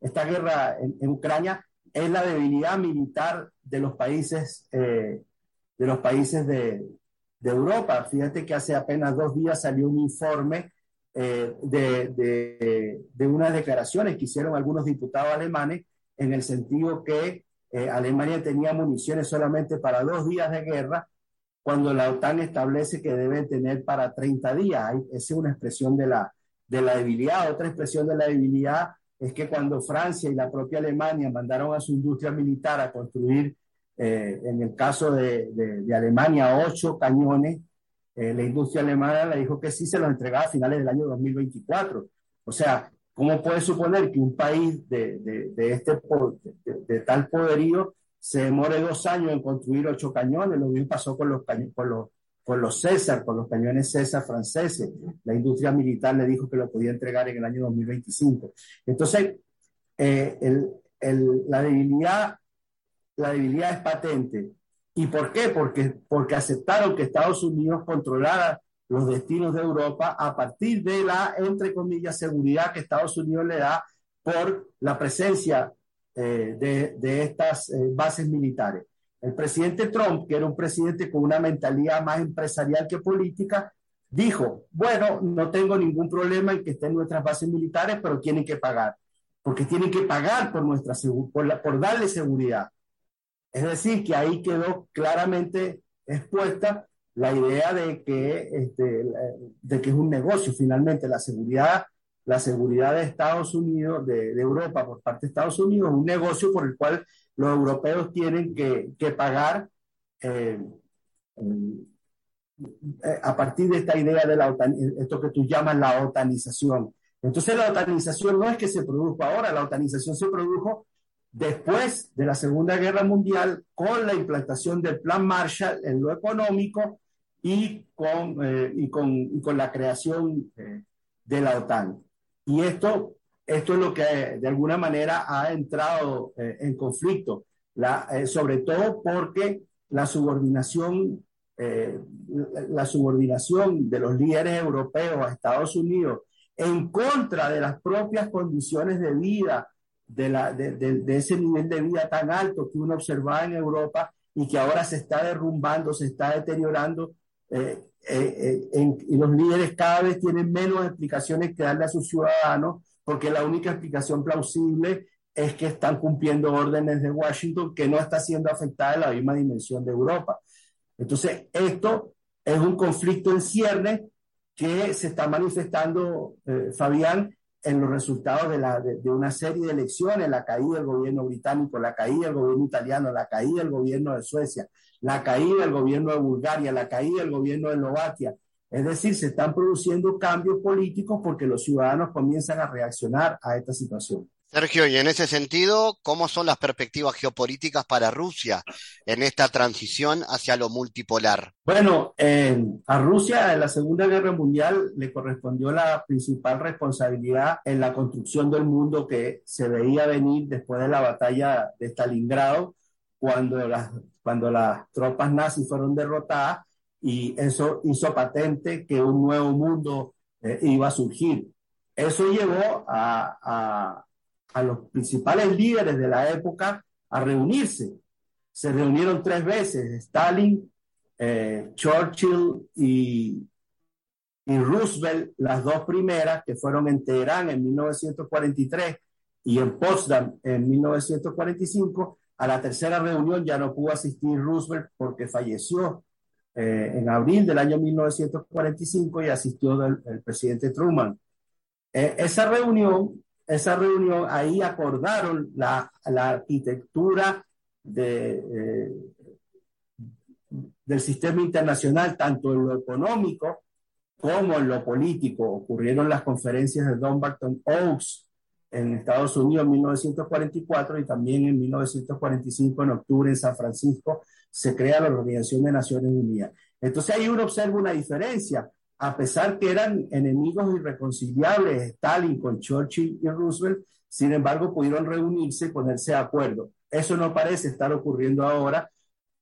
Speaker 4: esta guerra en, Ucrania es la debilidad militar de los países, eh, de, los países de, Europa. Fíjate que hace apenas dos días salió un informe eh, de unas declaraciones que hicieron algunos diputados alemanes en el sentido que eh, Alemania tenía municiones solamente para dos días de guerra, cuando la OTAN establece que debe tener para 30 días. Esa es una expresión de la, de la debilidad. Otra expresión de la debilidad es que cuando Francia y la propia Alemania mandaron a su industria militar a construir, eh, en el caso de, de, de, Alemania, ocho cañones, eh, la industria alemana le dijo que sí se los entregaba a finales del año 2024. O sea, ¿Cómo puede suponer que un país de, de, de este, de, de, tal poderío se demore dos años en construir ocho cañones? Lo mismo pasó con los, con los, con los César, con los cañones César franceses. La industria militar le dijo que lo podía entregar en el año 2025. Entonces, eh, el, la, debilidad, la debilidad es patente. ¿Y por qué? Porque, porque aceptaron que Estados Unidos controlara los destinos de Europa a partir de la, entre comillas, seguridad que Estados Unidos le da por la presencia eh, de, estas eh, bases militares. El presidente Trump, que era un presidente con una mentalidad más empresarial que política, dijo, bueno, no tengo ningún problema en que estén nuestras bases militares, pero tienen que pagar, porque tienen que pagar por, nuestra, por, por darle seguridad. Es decir, que ahí quedó claramente expuesta la idea de que, este, de que es un negocio finalmente la seguridad, la seguridad de Estados Unidos, de, Europa por parte de Estados Unidos, un negocio por el cual los europeos tienen que, pagar eh, eh, a partir de esta idea de la esto que tú llamas la otanización. Entonces la otanización no es que se produjo ahora, la otanización se produjo después de la Segunda Guerra Mundial con la implantación del Plan Marshall en lo económico y con, eh, y con, con, la creación eh, de la OTAN. Y esto, esto es lo que de alguna manera ha entrado en conflicto, la, sobre todo porque la subordinación eh, la subordinación de los líderes europeos a Estados Unidos en contra de las propias condiciones de vida, de, la, de, ese nivel de vida tan alto que uno observaba en Europa y que ahora se está derrumbando, se está deteriorando. Eh, eh, y los líderes cada vez tienen menos explicaciones que darle a sus ciudadanos, porque la única explicación plausible es que están cumpliendo órdenes de Washington que no está siendo afectada en la misma dimensión de Europa. Entonces, esto es un conflicto en cierne que se está manifestando, eh, Fabián, en los resultados de, la, de, una serie de elecciones, la caída del gobierno británico, la caída del gobierno italiano, la caída del gobierno de Suecia, la caída del gobierno de Bulgaria, la caída del gobierno de Eslovaquia. Es decir, se están produciendo cambios políticos porque los ciudadanos comienzan a reaccionar a esta situación.
Speaker 2: Sergio, y en ese sentido, ¿cómo son las perspectivas geopolíticas para Rusia en esta transición hacia lo multipolar?
Speaker 4: Bueno, a Rusia en la Segunda Guerra Mundial le correspondió la principal responsabilidad en la construcción del mundo que se veía venir después de la batalla de Stalingrado, cuando las, cuando las tropas nazis fueron derrotadas y eso hizo patente que un nuevo mundo eh, iba a surgir. Eso llevó a los principales líderes de la época a reunirse. Se reunieron tres veces, Stalin, eh, Churchill y, y, Roosevelt, las dos primeras, que fueron en Teherán en 1943 y en Potsdam en 1945. A la tercera reunión ya no pudo asistir Roosevelt porque falleció eh, en abril del año 1945 y asistió el, presidente Truman. Eh, esa reunión esa reunión, ahí acordaron la, arquitectura de, eh, del sistema internacional, tanto en lo económico como en lo político. Ocurrieron las conferencias de Dumbarton Oaks en Estados Unidos en 1944 y también en 1945, en octubre, en San Francisco, se crea la Organización de Naciones Unidas. Entonces ahí uno observa una diferencia a pesar que eran enemigos irreconciliables, Stalin con Churchill y Roosevelt, sin embargo pudieron reunirse y ponerse de acuerdo. Eso no parece estar ocurriendo ahora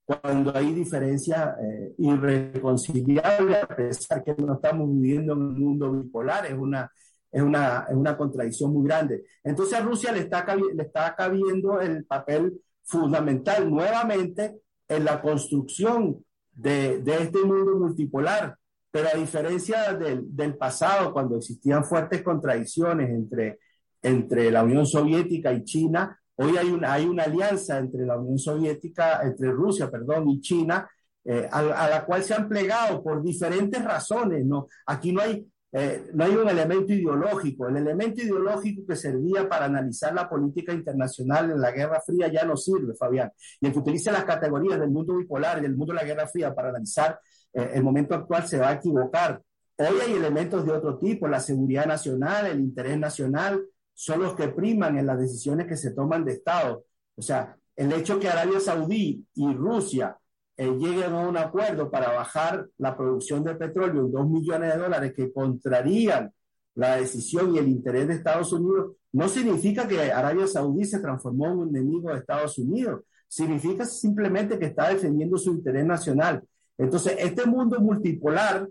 Speaker 4: cuando hay diferencias eh, irreconciliables, a pesar que no estamos viviendo en un mundo bipolar, es una, es una, es una contradicción muy grande. Entonces a Rusia le está, le está cabiendo el papel fundamental nuevamente en la construcción de, de este mundo multipolar pero a diferencia del, del pasado, cuando existían fuertes contradicciones entre, entre la Unión Soviética y China, hoy hay una, hay una alianza entre la Unión Soviética, entre Rusia, perdón, y China, eh, a, la cual se han plegado por diferentes razones. ¿no? Aquí no hay, eh, no hay un elemento ideológico. El elemento ideológico que servía para analizar la política internacional en la Guerra Fría ya no sirve, Fabián. Y el que utiliza las categorías del mundo bipolar y del mundo de la Guerra Fría para analizar eh, el momento actual se va a equivocar. Hoy hay elementos de otro tipo, la seguridad nacional, el interés nacional, son los que priman en las decisiones que se toman de Estado. O sea, el hecho que Arabia Saudí y Rusia eh, lleguen a un acuerdo para bajar la producción de petróleo en dos millones de dólares que contrarían la decisión y el interés de Estados Unidos, no significa que Arabia Saudí se transformó en un enemigo de Estados Unidos. Significa simplemente que está defendiendo su interés nacional. Entonces, este mundo multipolar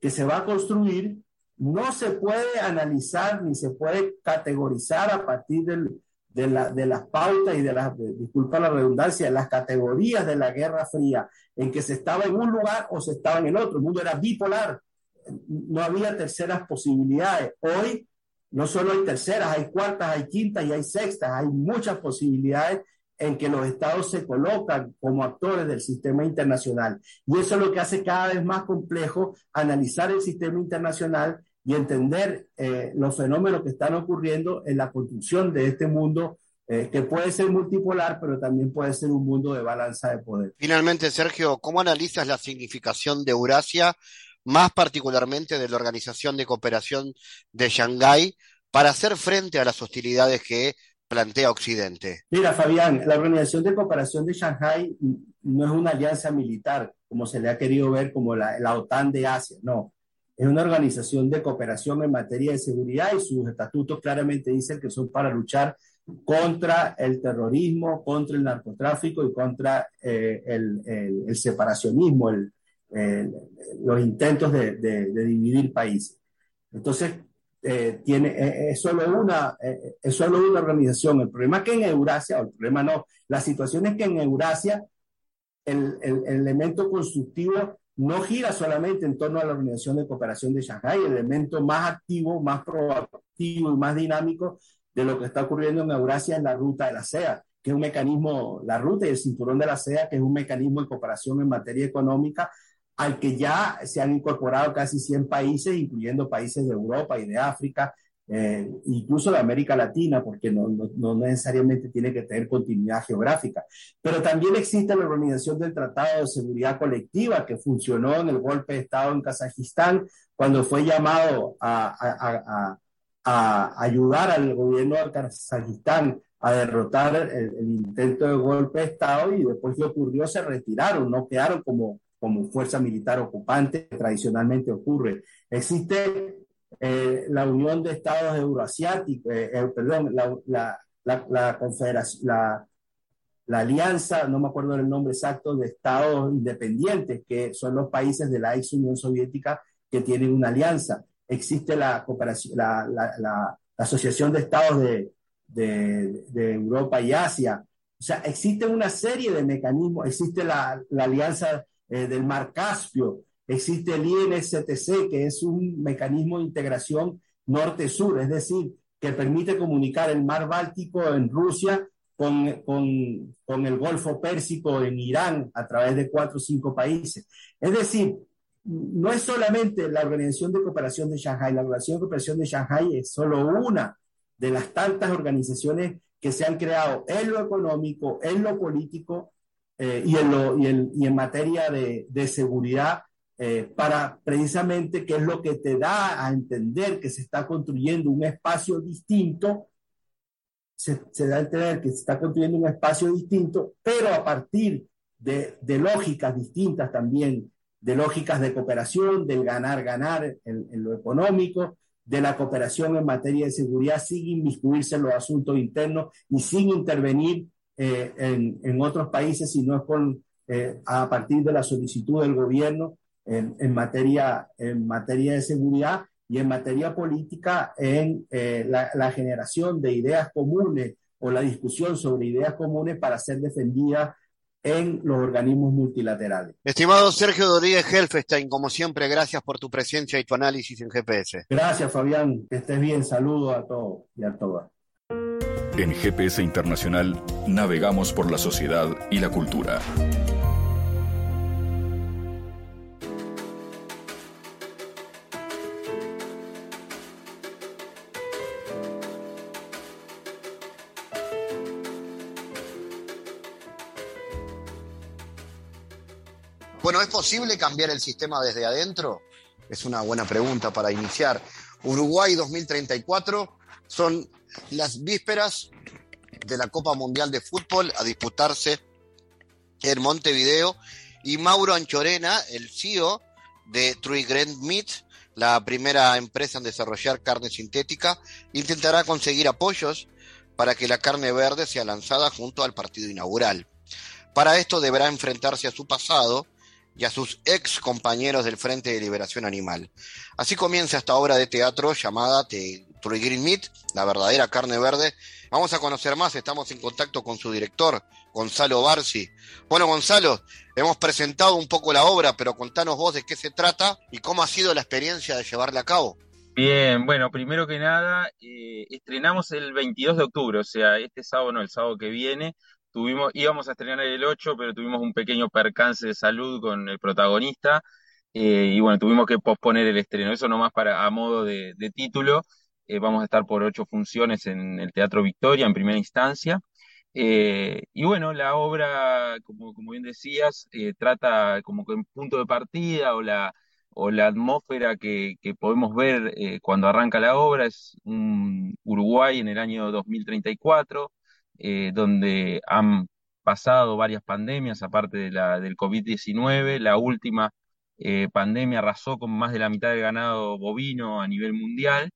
Speaker 4: que se va a construir no se puede analizar ni se puede categorizar a partir del, de, la, de las pautas y de las, disculpa la redundancia, las categorías de la Guerra Fría, en que se estaba en un lugar o se estaba en el otro. El mundo era bipolar. No había terceras posibilidades. Hoy no solo hay terceras, hay cuartas, hay quintas y hay sextas. Hay muchas posibilidades en que los estados se colocan como actores del sistema internacional. Y eso es lo que hace cada vez más complejo analizar el sistema internacional y entender eh, los fenómenos que están ocurriendo en la construcción de este mundo eh, que puede ser multipolar, pero también puede ser un mundo de balanza de poder.
Speaker 2: Finalmente, Sergio, ¿cómo analizas la significación de Eurasia, más particularmente de la Organización de Cooperación de Shanghái, para hacer frente a las hostilidades que plantea Occidente?
Speaker 4: Mira, Fabián, la Organización de Cooperación de Shanghái no es una alianza militar, como se le ha querido ver como la, OTAN de Asia, no es una organización de cooperación en materia de seguridad y sus estatutos claramente dicen que son para luchar contra el terrorismo, contra el narcotráfico y contra eh, el, separacionismo, los intentos de, dividir países. Entonces, eh, tiene, eh, es, solo una, es solo una organización. El problema es que en Eurasia, o el problema no, la situación es que en Eurasia el, el elemento constructivo no gira solamente en torno a la Organización de Cooperación de Shanghái, el elemento más activo, más proactivo y más dinámico de lo que está ocurriendo en Eurasia es la ruta de la SEA, que es un mecanismo, la ruta y el cinturón de la SEA, que es un mecanismo de cooperación en materia económica al que ya se han incorporado casi 100 países, incluyendo países de Europa y de África, eh, incluso de América Latina, porque no, necesariamente tiene que tener continuidad geográfica. Pero también existe la Organización del Tratado de Seguridad Colectiva, que funcionó en el golpe de Estado en Kazajistán, cuando fue llamado a, a, ayudar al gobierno de Kazajistán a derrotar el, el, intento de golpe de Estado y después que ocurrió se retiraron, no quedaron como, como fuerza militar ocupante, que tradicionalmente ocurre. Existe eh, la Unión de Estados Euroasiáticos, eh, eh, perdón, la, la, la, confederación, la, la alianza, no me acuerdo el nombre exacto, de estados independientes, que son los países de la ex Unión Soviética que tienen una alianza. Existe la cooperación, la, la, la Asociación de Estados de, de, de, Europa y Asia. O sea, existe una serie de mecanismos, existe la, la alianza del Mar Caspio, Existe el INSTC, que es un mecanismo de integración norte-sur, es decir, que permite comunicar el mar Báltico en Rusia con, con, con, el Golfo Pérsico en Irán a través de cuatro o cinco países. Es decir, no es solamente la Organización de Cooperación de Shanghái, la Organización de Cooperación de Shanghái es solo una de las tantas organizaciones que se han creado en lo económico, en lo político eh, y, en lo, y, en, y, en materia de, de seguridad eh, para precisamente qué es lo que te da a entender que se está construyendo un espacio distinto, se, da a entender que se está construyendo un espacio distinto, pero a partir de, de lógicas distintas también, de lógicas de cooperación, del ganar-ganar en, en, lo económico, de la cooperación en materia de seguridad sin inmiscuirse en los asuntos internos y sin intervenir eh, en, en, otros países, sino es con, eh, a partir de la solicitud del gobierno en, materia, en materia de seguridad y en materia política en eh, la, generación de ideas comunes o la discusión sobre ideas comunes para ser defendidas en los organismos multilaterales.
Speaker 2: Estimado Sergio Rodríguez Helfestein, como siempre, gracias por tu presencia y tu análisis en GPS.
Speaker 4: Gracias, Fabián. Que estés bien. Saludos a todos y a todas.
Speaker 1: En GPS Internacional navegamos por la sociedad y la cultura.
Speaker 2: Bueno, ¿es posible cambiar el sistema desde adentro? Es una buena pregunta para iniciar. Uruguay 2034 son las vísperas de la Copa Mundial de Fútbol a disputarse en Montevideo y Mauro Anchorena, el CEO de True Grand Meat, la primera empresa en desarrollar carne sintética, intentará conseguir apoyos para que la carne verde sea lanzada junto al partido inaugural. Para esto deberá enfrentarse a su pasado y a sus ex compañeros del Frente de Liberación Animal. Así comienza esta obra de teatro llamada, te True Green Meat, la verdadera carne verde. Vamos a conocer más, estamos en contacto con su director, Gonzalo Barci. Bueno, Gonzalo, hemos presentado un poco la obra, pero contanos vos de qué se trata y cómo ha sido la experiencia de llevarla a cabo.
Speaker 5: Bien, bueno, primero que nada, eh, estrenamos el 22 de octubre, o sea, este sábado, no, el sábado que viene, tuvimos, íbamos a estrenar el 8, pero tuvimos un pequeño percance de salud con el protagonista, eh, y bueno, tuvimos que posponer el estreno. Eso nomás para, a modo de, título, eh, vamos a estar por ocho funciones en el Teatro Victoria en primera instancia. y bueno, la obra, como, como bien decías, trata como que en punto de partida o la o la atmósfera que, podemos ver eh, cuando arranca la obra es un Uruguay en el año 2034, eh, donde han pasado varias pandemias, aparte de la, del COVID-19. La última eh, pandemia arrasó con más de la mitad del ganado bovino a nivel mundial.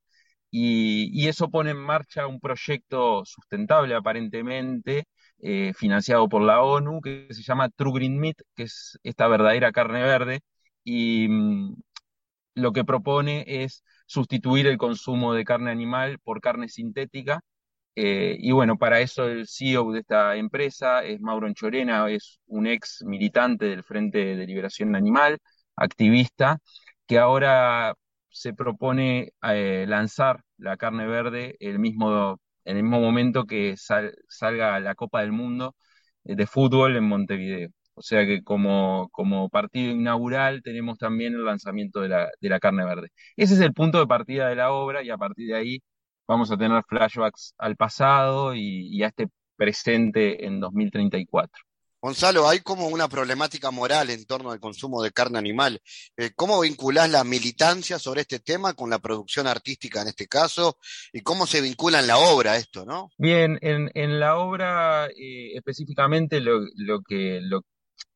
Speaker 5: Y, eso pone en marcha un proyecto sustentable aparentemente, financiado por la ONU, que se llama True Green Meat, que es esta verdadera carne verde, y mm, lo que propone es sustituir el consumo de carne animal por carne sintética. Eh, y bueno, para eso el CEO de esta empresa es Mauro Enchorena, es un ex militante del Frente de Liberación Animal, activista, que ahora se propone eh, lanzar la carne verde el mismo, en el mismo momento que salga la Copa del Mundo de fútbol en Montevideo. O sea que como, como partido inaugural tenemos también el lanzamiento de la, de la carne verde. Ese es el punto de partida de la obra y a partir de ahí vamos a tener flashbacks al pasado y, y a este presente en 2034.
Speaker 2: Gonzalo, hay como una problemática moral en torno al consumo de carne animal. Eh, ¿Cómo vinculás la militancia sobre este tema con la producción artística en este caso? ¿Y cómo se vincula en la obra esto, no?
Speaker 5: Bien, en, la obra eh, específicamente lo, que,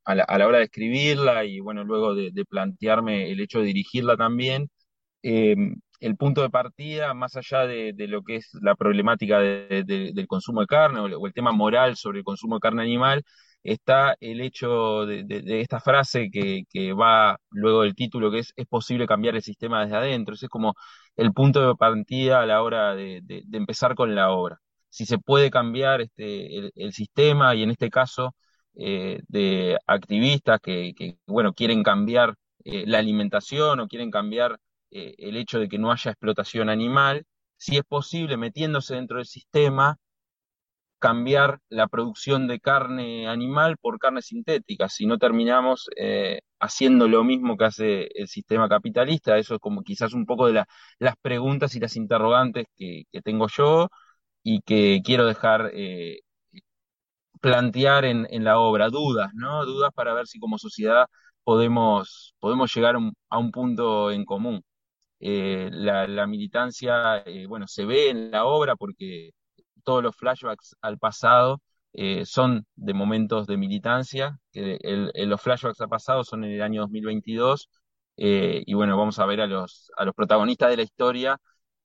Speaker 5: a la, hora de escribirla y bueno, luego de, plantearme el hecho de dirigirla también, em, el punto de partida, más allá de, lo que es la problemática del consumo de carne o, el tema moral sobre el consumo de carne animal, está el hecho de, esta frase que, va luego del título, que es es posible cambiar el sistema desde adentro. Es como el punto de partida a la hora de, empezar con la obra. Si se puede cambiar este, el sistema y en este caso eh, de activistas que, bueno, quieren cambiar eh, la alimentación o quieren cambiar eh, el hecho de que no haya explotación animal, si es posible, metiéndose dentro del sistema, cambiar la producción de carne animal por carne sintética, si no terminamos haciendo lo mismo que hace el sistema capitalista. Eso es como quizás un poco de las preguntas y las interrogantes que, tengo yo y que quiero dejar plantear en, la obra, dudas, ¿no? Dudas para ver si como sociedad podemos, podemos llegar a un punto en común. Eh, la, militancia, eh, bueno, se ve en la obra porque todos los flashbacks al pasado eh, son de momentos de militancia, que los flashbacks al pasado son en el año 2022, y bueno, vamos a ver a los, a los protagonistas de la historia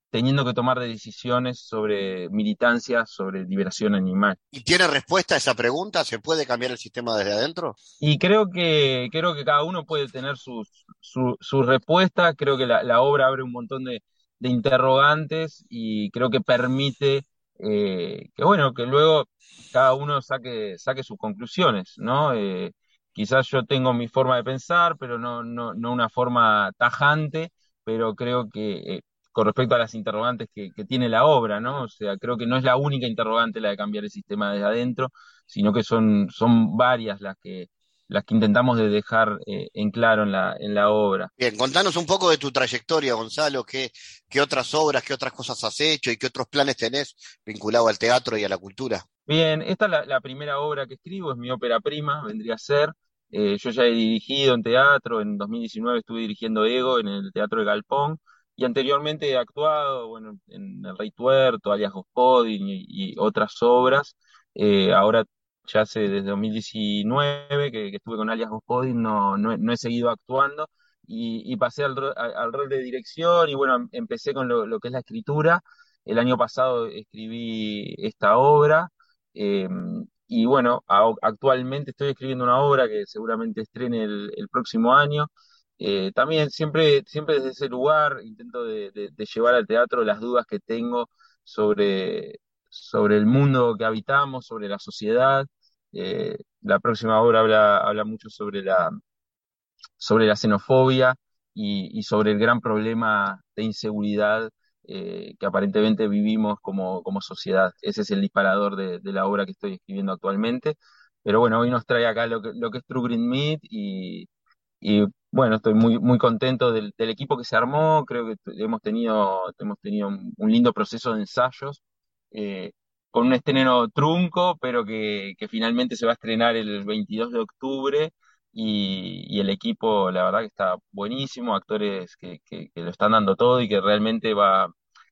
Speaker 5: teniendo que tomar decisiones sobre militancia, sobre liberación animal.
Speaker 2: ¿Y tiene respuesta a esa pregunta? ¿Se puede cambiar el sistema desde adentro?
Speaker 5: Y creo que, creo que cada uno puede tener sus su, respuesta. Creo que la, obra abre un montón de, interrogantes y creo que permite eh, que, bueno, que luego cada uno saque, saque sus conclusiones, ¿no? Eh, quizás yo tengo mi forma de pensar, pero no, no, no una forma tajante, pero creo que eh, con respecto a las interrogantes que, tiene la obra, ¿no? O sea, creo que no es la única interrogante la de cambiar el sistema desde adentro, sino que son, son varias las que, las que intentamos de dejar eh, en claro en la, en la obra.
Speaker 2: Bien, contanos un poco de tu trayectoria, Gonzalo, qué, qué otras obras, qué otras cosas has hecho y qué otros planes tenés vinculado al teatro y a la cultura.
Speaker 5: Bien, esta es la, primera obra que escribo, es mi ópera prima, vendría a ser. Eh, yo ya he dirigido en teatro, en 2019 estuve dirigiendo Ego en el Teatro de Galpón, y anteriormente he actuado, bueno, en El Rey Tuerto, alias Gospodin y, otras obras. Eh, ahora ya hace desde 2019 que, estuve con alias Gospodin, no, no, he seguido actuando y, pasé al, rol de dirección y bueno, empecé con lo, que es la escritura. El año pasado escribí esta obra em, y bueno, actualmente estoy escribiendo una obra que seguramente estrene el próximo año eh, también siempre, siempre desde ese lugar intento de, llevar al teatro las dudas que tengo sobre, sobre el mundo que habitamos, sobre la sociedad. Eh, la próxima obra habla, mucho sobre la, sobre la xenofobia y, sobre el gran problema de inseguridad eh, que aparentemente vivimos como, como, sociedad. Ese es el disparador de, la obra que estoy escribiendo actualmente. Pero bueno, hoy nos trae acá lo que, lo que es True Green Meat y, bueno, estoy muy, muy contento del, equipo que se armó, creo que hemos tenido, hemos tenido un lindo proceso de ensayos, eh, con un estreno trunco, pero que, finalmente se va a estrenar el 22 de octubre y, el equipo, la verdad que está buenísimo, actores que, lo están dando todo y que realmente va,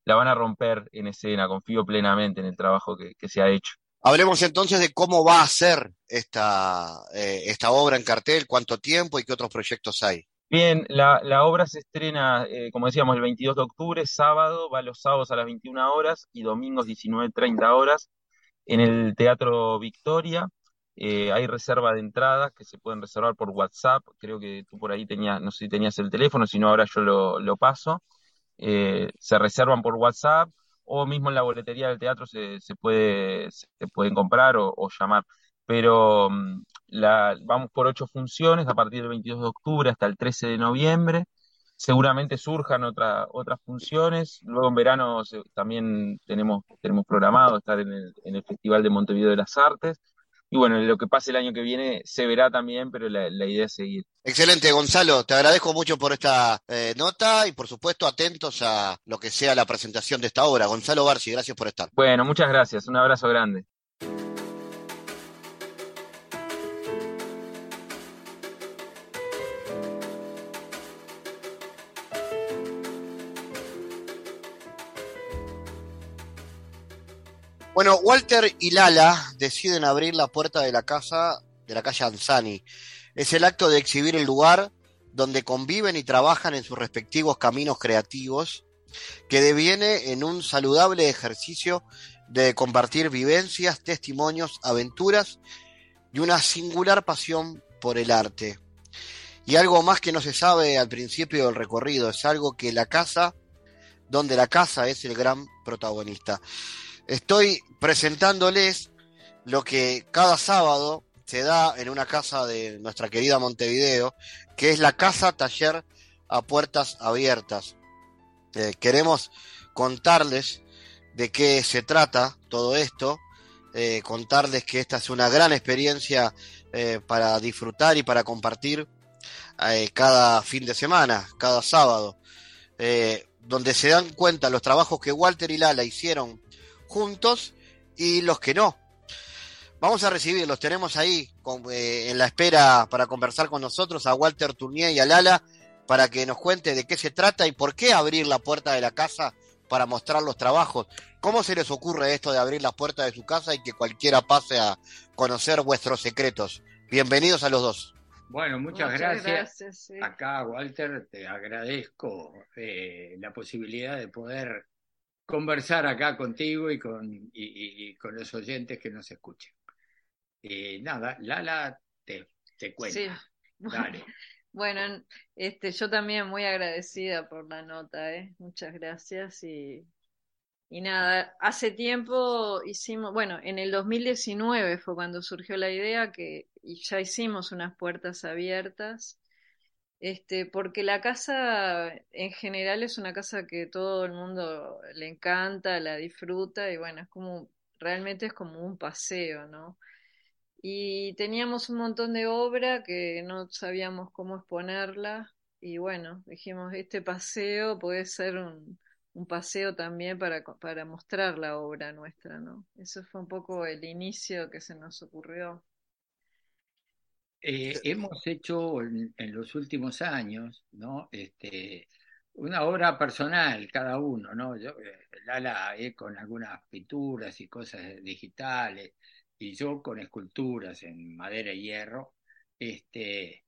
Speaker 5: la van a romper en escena, confío plenamente en el trabajo que se ha hecho.
Speaker 2: Hablemos entonces de cómo va a ser esta, eh, esta obra en cartel, cuánto tiempo y qué otros proyectos hay.
Speaker 5: Bien, la, obra se estrena, eh, como decíamos, el 22 de octubre, sábado, va los sábados a las 21 horas y domingos 19.30 horas en el Teatro Victoria. Eh, hay reserva de entradas que se pueden reservar por WhatsApp. Creo que tú por ahí tenías, no sé si tenías el teléfono, si no ahora yo lo, paso. se reservan por WhatsApp o mismo en la boletería del teatro se, se puede, se pueden comprar o, llamar. Pero mm, la, vamos por ocho funciones a partir del 22 de octubre hasta el 13 de noviembre. Seguramente surjan otra, otras funciones. Luego en verano también tenemos, tenemos programado estar en el, en el Festival de Montevideo de las Artes y bueno, lo que pase el año que viene se verá también, pero la, idea es seguir.
Speaker 2: Excelente, Gonzalo. Te agradezco mucho por esta eh, nota y por supuesto atentos a lo que sea la presentación de esta obra. Gonzalo Barci, gracias por estar.
Speaker 5: Bueno, muchas gracias. Un abrazo grande.
Speaker 2: Bueno, Walter y Lala deciden abrir la puerta de la casa de la calle Anzani. Es el acto de exhibir el lugar donde conviven y trabajan en sus respectivos caminos creativos, que deviene en un saludable ejercicio de compartir vivencias, testimonios, aventuras y una singular pasión por el arte. Y algo más que no se sabe al principio del recorrido, es algo que la casa, donde la casa es el gran protagonista. Estoy presentándoles lo que cada sábado se da en una casa de nuestra querida Montevideo, que es la Casa Taller a Puertas Abiertas. Eh, queremos contarles de qué se trata todo esto, eh, contarles que esta es una gran experiencia eh, para disfrutar y para compartir cada fin de semana, cada sábado, donde se dan cuenta los trabajos que Walter y Lala hicieron juntos y los que no. Vamos a recibirlos, tenemos ahí eh, en la espera para conversar con nosotros a Walter Tournier y a Lala para que nos cuente de qué se trata y por qué abrir la puerta de la casa para mostrar los trabajos. ¿Cómo se les ocurre esto de abrir la puerta de su casa y que cualquiera pase a conocer vuestros secretos? Bienvenidos a los dos.
Speaker 6: Bueno, muchas, gracias. Acá, Walter, te agradezco eh, la posibilidad de poder conversar acá contigo y con, y, con los oyentes que nos escuchen. Eh, nada, Lala te, te cuenta. Sí. *laughs* Dale.
Speaker 7: Bueno, este, yo también muy agradecida por la nota, ¿eh? muchas gracias y, y nada, hace tiempo hicimos, bueno, en el 2019 fue cuando surgió la idea que y ya hicimos unas puertas abiertas este, porque la casa en general es una casa que todo el mundo le encanta, la disfruta y bueno, es como, realmente es como un paseo, ¿no? Y teníamos un montón de obra que no sabíamos cómo exponerla y bueno, dijimos, este paseo puede ser un, un paseo también para, para mostrar la obra nuestra, ¿no? Eso fue un poco el inicio que se nos ocurrió.
Speaker 6: Eh, hemos hecho en, los últimos años, ¿no? Este, una obra personal cada uno, ¿no? Yo, eh, Lala eh, con algunas pinturas y cosas digitales, y yo con esculturas en madera y hierro. Este,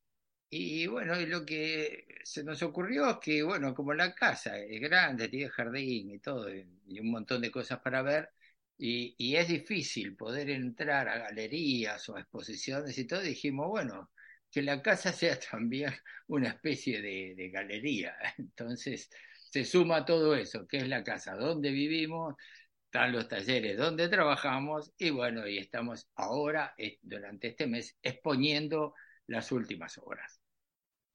Speaker 6: y bueno, lo que se nos ocurrió es que, bueno, como la casa es grande, tiene jardín y todo, y un montón de cosas para ver, y, es difícil poder entrar a galerías o a exposiciones y todo, dijimos, bueno, que la casa *laughs* sea también una especie de, de galería. *laughs* Entonces, se suma todo eso, que es la casa donde vivimos, están los talleres donde trabajamos y bueno, y estamos ahora, eh, durante este mes, exponiendo las últimas obras.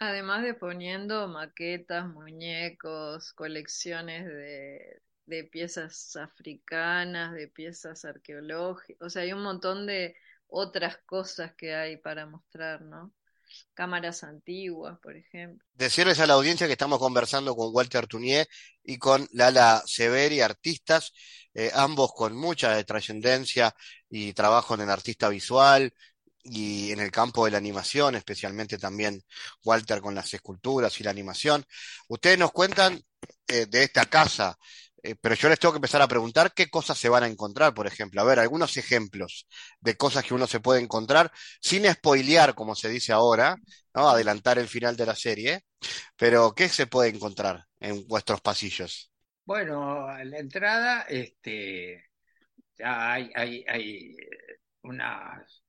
Speaker 7: Además de poniendo maquetas, muñecos, colecciones de, de piezas africanas, de piezas arqueológicas, o sea, hay un montón de otras cosas que hay para mostrar, ¿no? cámaras antiguas, por ejemplo.
Speaker 2: Decirles a la audiencia que estamos conversando con Walter Tunier y con Lala Severi, artistas, eh, ambos con mucha trascendencia y trabajo en el artista visual y en el campo de la animación, especialmente también Walter con las esculturas y la animación. Ustedes nos cuentan eh, de esta casa, eh, pero yo les tengo que empezar a preguntar qué cosas se van a encontrar, por ejemplo. A ver, algunos ejemplos de cosas que uno se puede encontrar, sin spoilear, como se dice ahora, ¿no? Adelantar el final de la serie. Pero, ¿qué se puede encontrar en vuestros pasillos?
Speaker 6: Bueno, a la entrada, este, ya hay, hay, hay unas,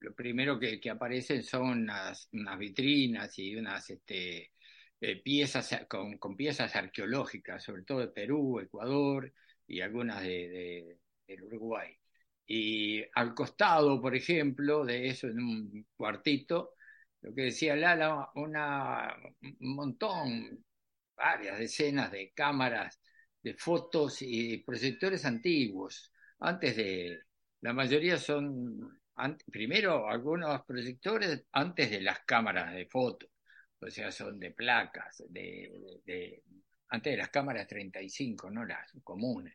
Speaker 6: lo primero que, que aparecen son unas, unas vitrinas y unas, este, eh, piezas con, con, piezas arqueológicas, sobre todo de Perú, Ecuador y algunas de, del Uruguay. Y al costado, por ejemplo, de eso, en un cuartito, lo que decía Lala, una, un montón, varias decenas de cámaras, de fotos y proyectores antiguos. Antes de, la mayoría son, primero algunos proyectores antes de las cámaras de fotos o sea, son de placas, de, antes de las cámaras 35, no las comunes.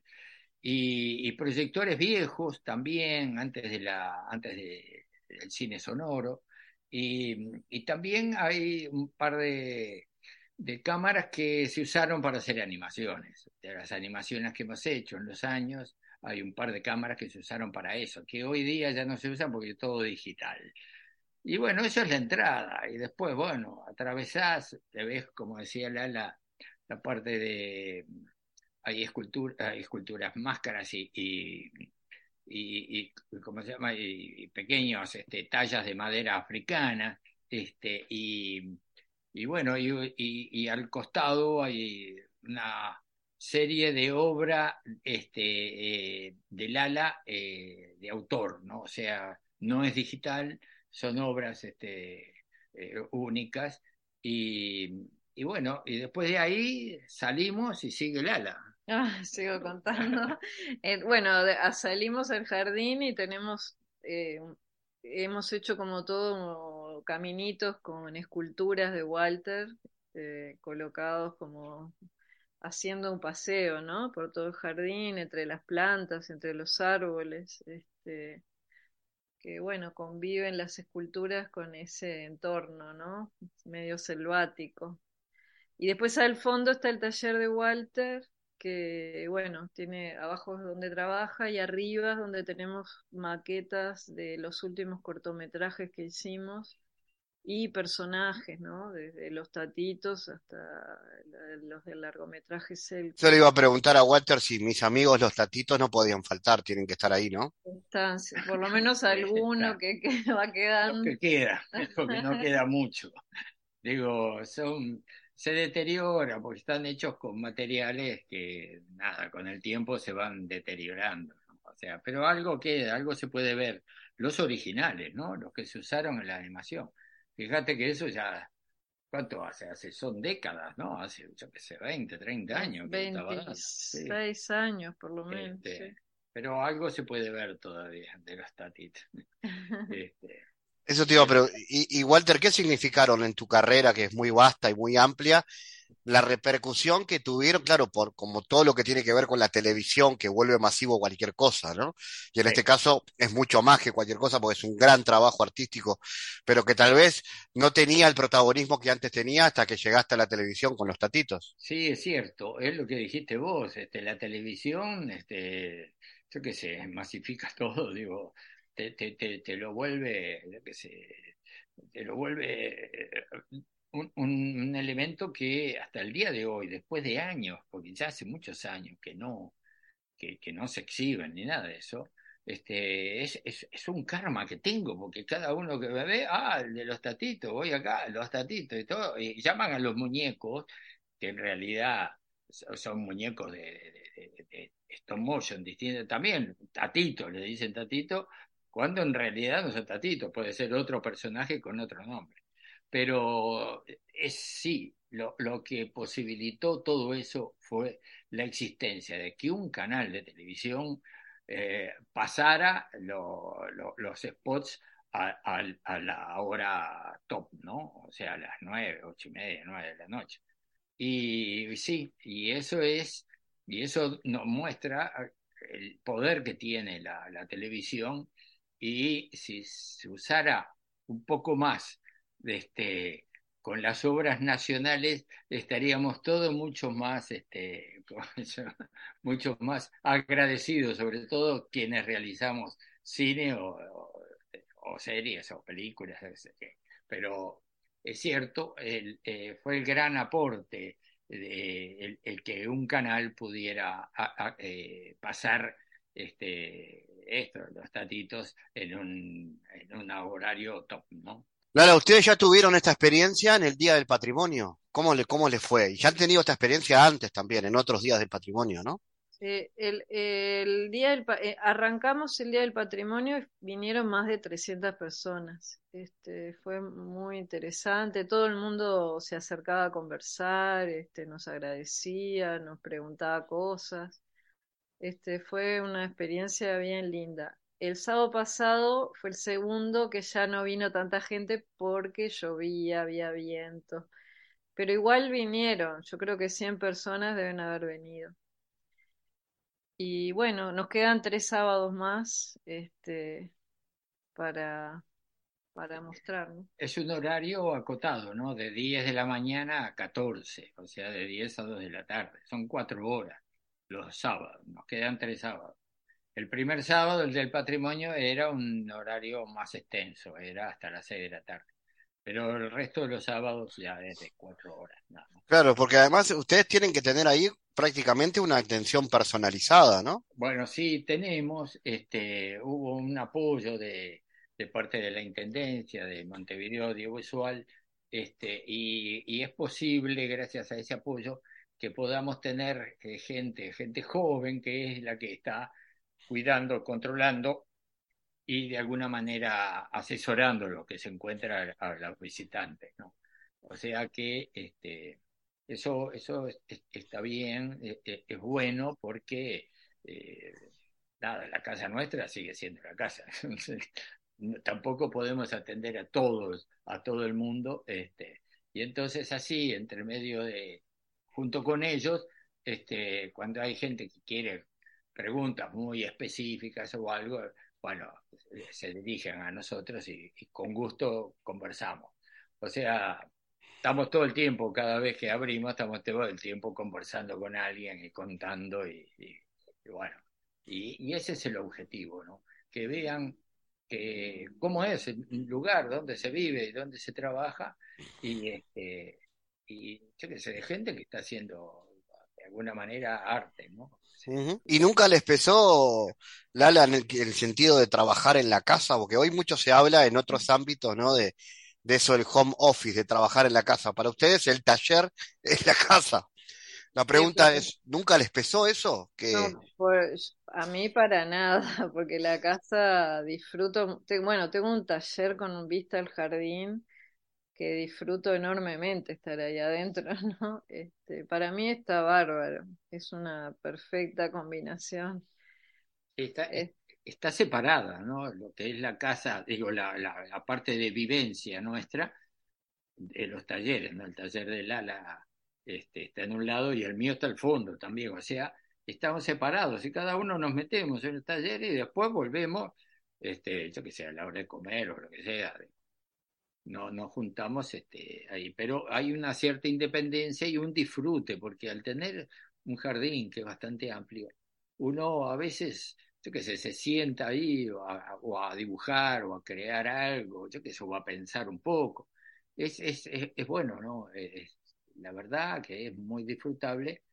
Speaker 6: Y, proyectores viejos también, antes, de la, antes de, del cine sonoro. Y, y, también hay un par de, de cámaras que se usaron para hacer animaciones. De las animaciones que hemos hecho en los años, hay un par de cámaras que se usaron para eso, que hoy día ya no se usan porque es todo digital. Y bueno, eso es la entrada. Y después, bueno, atravesás, te ves, como decía Lala, la parte de. Hay, escultura, esculturas, máscaras y, y, y, ¿cómo se llama? Y, pequeños este, tallas de madera africana. Este, y, bueno, y, al costado hay una serie de obra este, eh, del ala eh, de autor, ¿no? O sea, no es digital, son obras este, eh, únicas. Y, y, bueno, y después de ahí salimos y sigue Lala. *laughs*
Speaker 7: Ah, sigo contando. *laughs* Eh, bueno, salimos al jardín y tenemos, eh, hemos hecho como todo caminitos con esculturas de Walter, colocados como haciendo un paseo, ¿no? Por todo el jardín, entre las plantas, entre los árboles. Este, que bueno, conviven las esculturas con ese entorno, ¿no? Medio selvático. Y después al fondo está el taller de Walter, que bueno, tiene abajo es donde trabaja y arriba es donde tenemos maquetas de los últimos cortometrajes que hicimos y personajes, ¿no? Desde los tatitos hasta los del largometraje Cel.
Speaker 2: Yo le iba a preguntar a Walter si mis amigos los tatitos no podían faltar, tienen que estar ahí, ¿no?
Speaker 7: Están, por lo *laughs* menos alguno que, *laughs* va quedando.
Speaker 6: que queda, *laughs* porque no queda mucho. Digo, son se deteriora porque están hechos con materiales que, nada, con el tiempo se van deteriorando. O sea, pero algo queda, algo se puede ver. Los originales, ¿no? Los que se usaron en la animación. Fíjate que eso ya, ¿cuánto hace? Hace, son décadas, ¿no? Hace, yo qué sé, 20, 30 años.
Speaker 7: 26 años por lo menos. Este,
Speaker 6: pero algo se puede ver todavía de los tatitos. *laughs*
Speaker 2: este, eso te digo, pero y, Walter, ¿qué significaron en tu carrera, que es muy vasta y muy amplia, la repercusión que tuvieron, claro, por como todo lo que tiene que ver con la televisión, que vuelve masivo cualquier cosa, ¿no? Y en este caso es mucho más que cualquier cosa, porque es un gran trabajo artístico, pero que tal vez no tenía el protagonismo que antes tenía hasta que llegaste a la televisión con los tatitos.
Speaker 6: Sí, es cierto, es lo que dijiste vos, este, la televisión, este, yo qué sé, masifica *laughs* todo, digo, te, te, te, te lo vuelve, yo qué sé, te lo vuelve un, un, elemento que hasta el día de hoy, después de años, porque ya hace muchos años que no, que, no se exhiben ni nada de eso, este, es, es, un karma que tengo, porque cada uno que me ve, ah, el de los tatitos, voy acá, los tatitos y todo, y llaman a los muñecos, que en realidad son muñecos de, de, de, stop motion, distintos también, tatito, le dicen tatito, cuando en realidad no son tatito, puede ser otro personaje con otro nombre. Pero es sí, lo, lo que posibilitó todo eso fue la existencia de que un canal de televisión eh, pasara lo, lo, los spots a, la hora top, ¿no? O sea, a las nueve, ocho y media, nueve de la noche. Y, sí, y eso es, y eso nos muestra el poder que tiene la, la televisión y si se usara un poco más este con las obras nacionales estaríamos todos mucho más, este, *laughs* mucho más agradecidos, sobre todo quienes realizamos cine o, series o películas. Pero es cierto, eh, fue el gran aporte el, que un canal pudiera eh, pasar este, esto, los tatitos en un, en un horario top, ¿no?
Speaker 2: Lara, ustedes ya tuvieron esta experiencia en el Día del Patrimonio. ¿Cómo le, cómo le fue? Y ya han tenido esta experiencia antes también, en otros días del patrimonio, ¿no?
Speaker 7: El, el, día del, eh, arrancamos el Día del Patrimonio y vinieron más de 300 personas. Este, fue muy interesante, todo el mundo se acercaba a conversar, este, nos agradecía, nos preguntaba cosas. Este, fue una experiencia bien linda. El sábado pasado fue el segundo que ya no vino tanta gente porque llovía, había viento. Pero igual vinieron, yo creo que 100 personas deben haber venido. Y bueno, nos quedan tres sábados más este, para, para mostrar.
Speaker 6: Es un horario acotado, ¿no? De 10 de la mañana a 14, o sea, de 10 a 2 de la tarde. Son cuatro horas los sábados, nos quedan tres sábados. El primer sábado, el del patrimonio, era un horario más extenso, era hasta las seis de la tarde. Pero el resto de los sábados ya es de cuatro horas. Nada más.
Speaker 2: Claro, porque además ustedes tienen que tener ahí prácticamente una atención personalizada, ¿no?
Speaker 6: Bueno, sí, tenemos, este, hubo un apoyo de, de parte de la Intendencia de Montevideo Audiovisual, este, y, y es posible, gracias a ese apoyo, que podamos tener eh, gente, gente joven, que es la que está cuidando, controlando y de alguna manera asesorando lo que se encuentra a, los visitantes. O sea que este, eso, eso es, está bien, es, es, bueno porque eh, nada, la casa nuestra sigue siendo la casa. *laughs* Tampoco podemos atender a todos, a todo el mundo, este, y entonces así, entre medio de, junto con ellos, este, cuando hay gente que quiere preguntas muy específicas o algo, bueno, se dirigen a nosotros y, con gusto conversamos. O sea, estamos todo el tiempo, cada vez que abrimos, estamos todo el tiempo conversando con alguien y contando y, bueno, y, ese es el objetivo, ¿no? Que vean que, cómo es el lugar donde se vive, donde se trabaja y, este, y yo qué sé, gente que está haciendo alguna manera arte, ¿no?
Speaker 2: Uh -huh. ¿Y nunca les pesó, Lala, en el, en el, sentido de trabajar en la casa? Porque hoy mucho se habla en otros ámbitos, ¿no? De, de eso, el home office, de trabajar en la casa. Para ustedes el taller es la casa. La pregunta es, ¿nunca les pesó eso? Que...
Speaker 7: No, pues a mí para nada, *laughs* porque la casa disfruto, bueno, tengo un taller con vista al jardín que disfruto enormemente estar ahí adentro, *laughs* ¿no? Este, para mí está bárbaro, es una perfecta combinación.
Speaker 6: Está, es, está separada, ¿no? Lo que es la casa, digo, la, la, la, parte de vivencia nuestra, de los talleres, ¿no? El taller de Lala este, está en un lado y el mío está al fondo también, o sea, estamos separados y cada uno nos metemos en el taller y después volvemos, este, yo que sé, a la hora de comer o lo que sea, no nos juntamos este, ahí, pero hay una cierta independencia y un disfrute, porque al tener un jardín que es bastante amplio, uno a veces, yo qué sé, se sienta ahí o a, dibujar o a crear algo, yo qué sé, o a pensar un poco. Es, es, es, bueno, ¿no? Es, la verdad que es muy disfrutable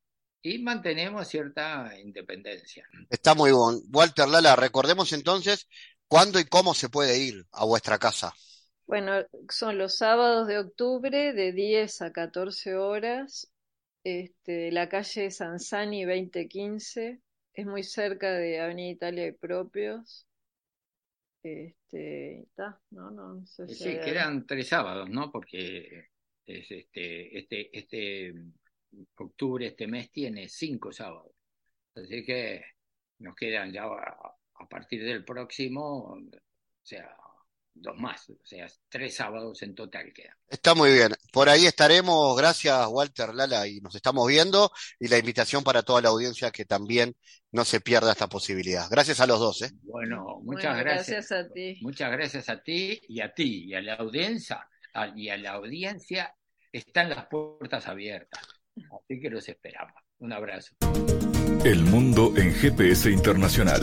Speaker 6: y mantenemos cierta independencia.
Speaker 2: Está muy bueno. Walter Lala, recordemos entonces cuándo y cómo se puede ir a vuestra casa.
Speaker 7: Bueno, son los sábados de octubre de 10 a 14 horas, este, la calle Sansani 2015, es muy cerca de Avenida Italia y Propios. Este, está, no, no, sé
Speaker 6: si Sí, quedan tres sábados, ¿no? Porque es este, este, este octubre, este mes, tiene cinco sábados. Así que nos quedan ya a, partir del próximo, o sea, dos más, o sea, tres sábados en total quedan.
Speaker 2: Está muy bien. Por ahí estaremos. Gracias, Walter Lala, y nos estamos viendo. Y la invitación para toda la audiencia que también no se pierda esta posibilidad. Gracias a los dos. ¿eh?
Speaker 6: Bueno, muchas gracias.
Speaker 7: Gracias a ti.
Speaker 6: Muchas gracias a ti y a ti y a la audiencia. Y a la audiencia están las puertas abiertas. Así que los esperamos. Un abrazo.
Speaker 1: El mundo en GPS internacional.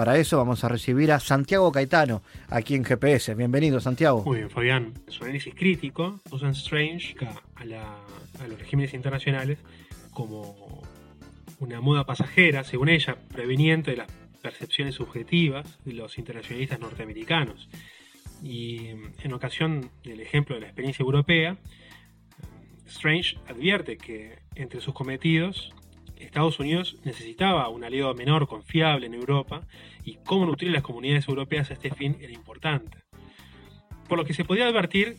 Speaker 8: Para eso vamos a recibir a Santiago Caetano, aquí en GPS. Bienvenido, Santiago.
Speaker 9: Muy bien, Fabián. Su análisis crítico, usan Strange a, los regímenes internacionales como una moda pasajera, según ella, preveniente de las percepciones subjetivas de los internacionalistas norteamericanos. Y en ocasión del ejemplo de la experiencia europea, Strange advierte que entre sus cometidos Estados Unidos necesitaba un aliado menor confiable en Europa y cómo nutrir las comunidades europeas a este fin era importante. Por lo que se podía advertir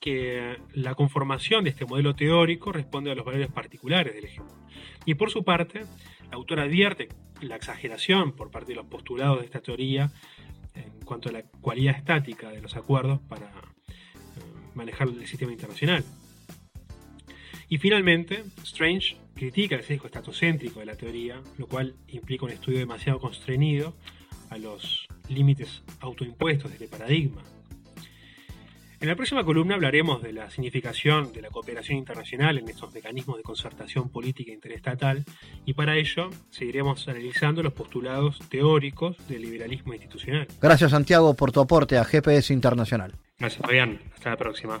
Speaker 9: que la conformación de este modelo teórico responde a los valores particulares del hegemón. Y por su parte, la autora advierte la exageración por parte de los postulados de esta teoría en cuanto a la cualidad estática de los acuerdos para eh, manejar el sistema internacional. Y finalmente, Strange critica el sesgo estatocéntrico de la teoría, lo cual implica un estudio demasiado constreñido a los límites autoimpuestos de este paradigma. En la próxima columna hablaremos de la significación de la cooperación internacional en estos mecanismos de concertación política interestatal y para ello seguiremos analizando los postulados teóricos del liberalismo institucional.
Speaker 8: Gracias Santiago por tu aporte a GPS Internacional.
Speaker 9: Gracias Fabián, hasta la próxima.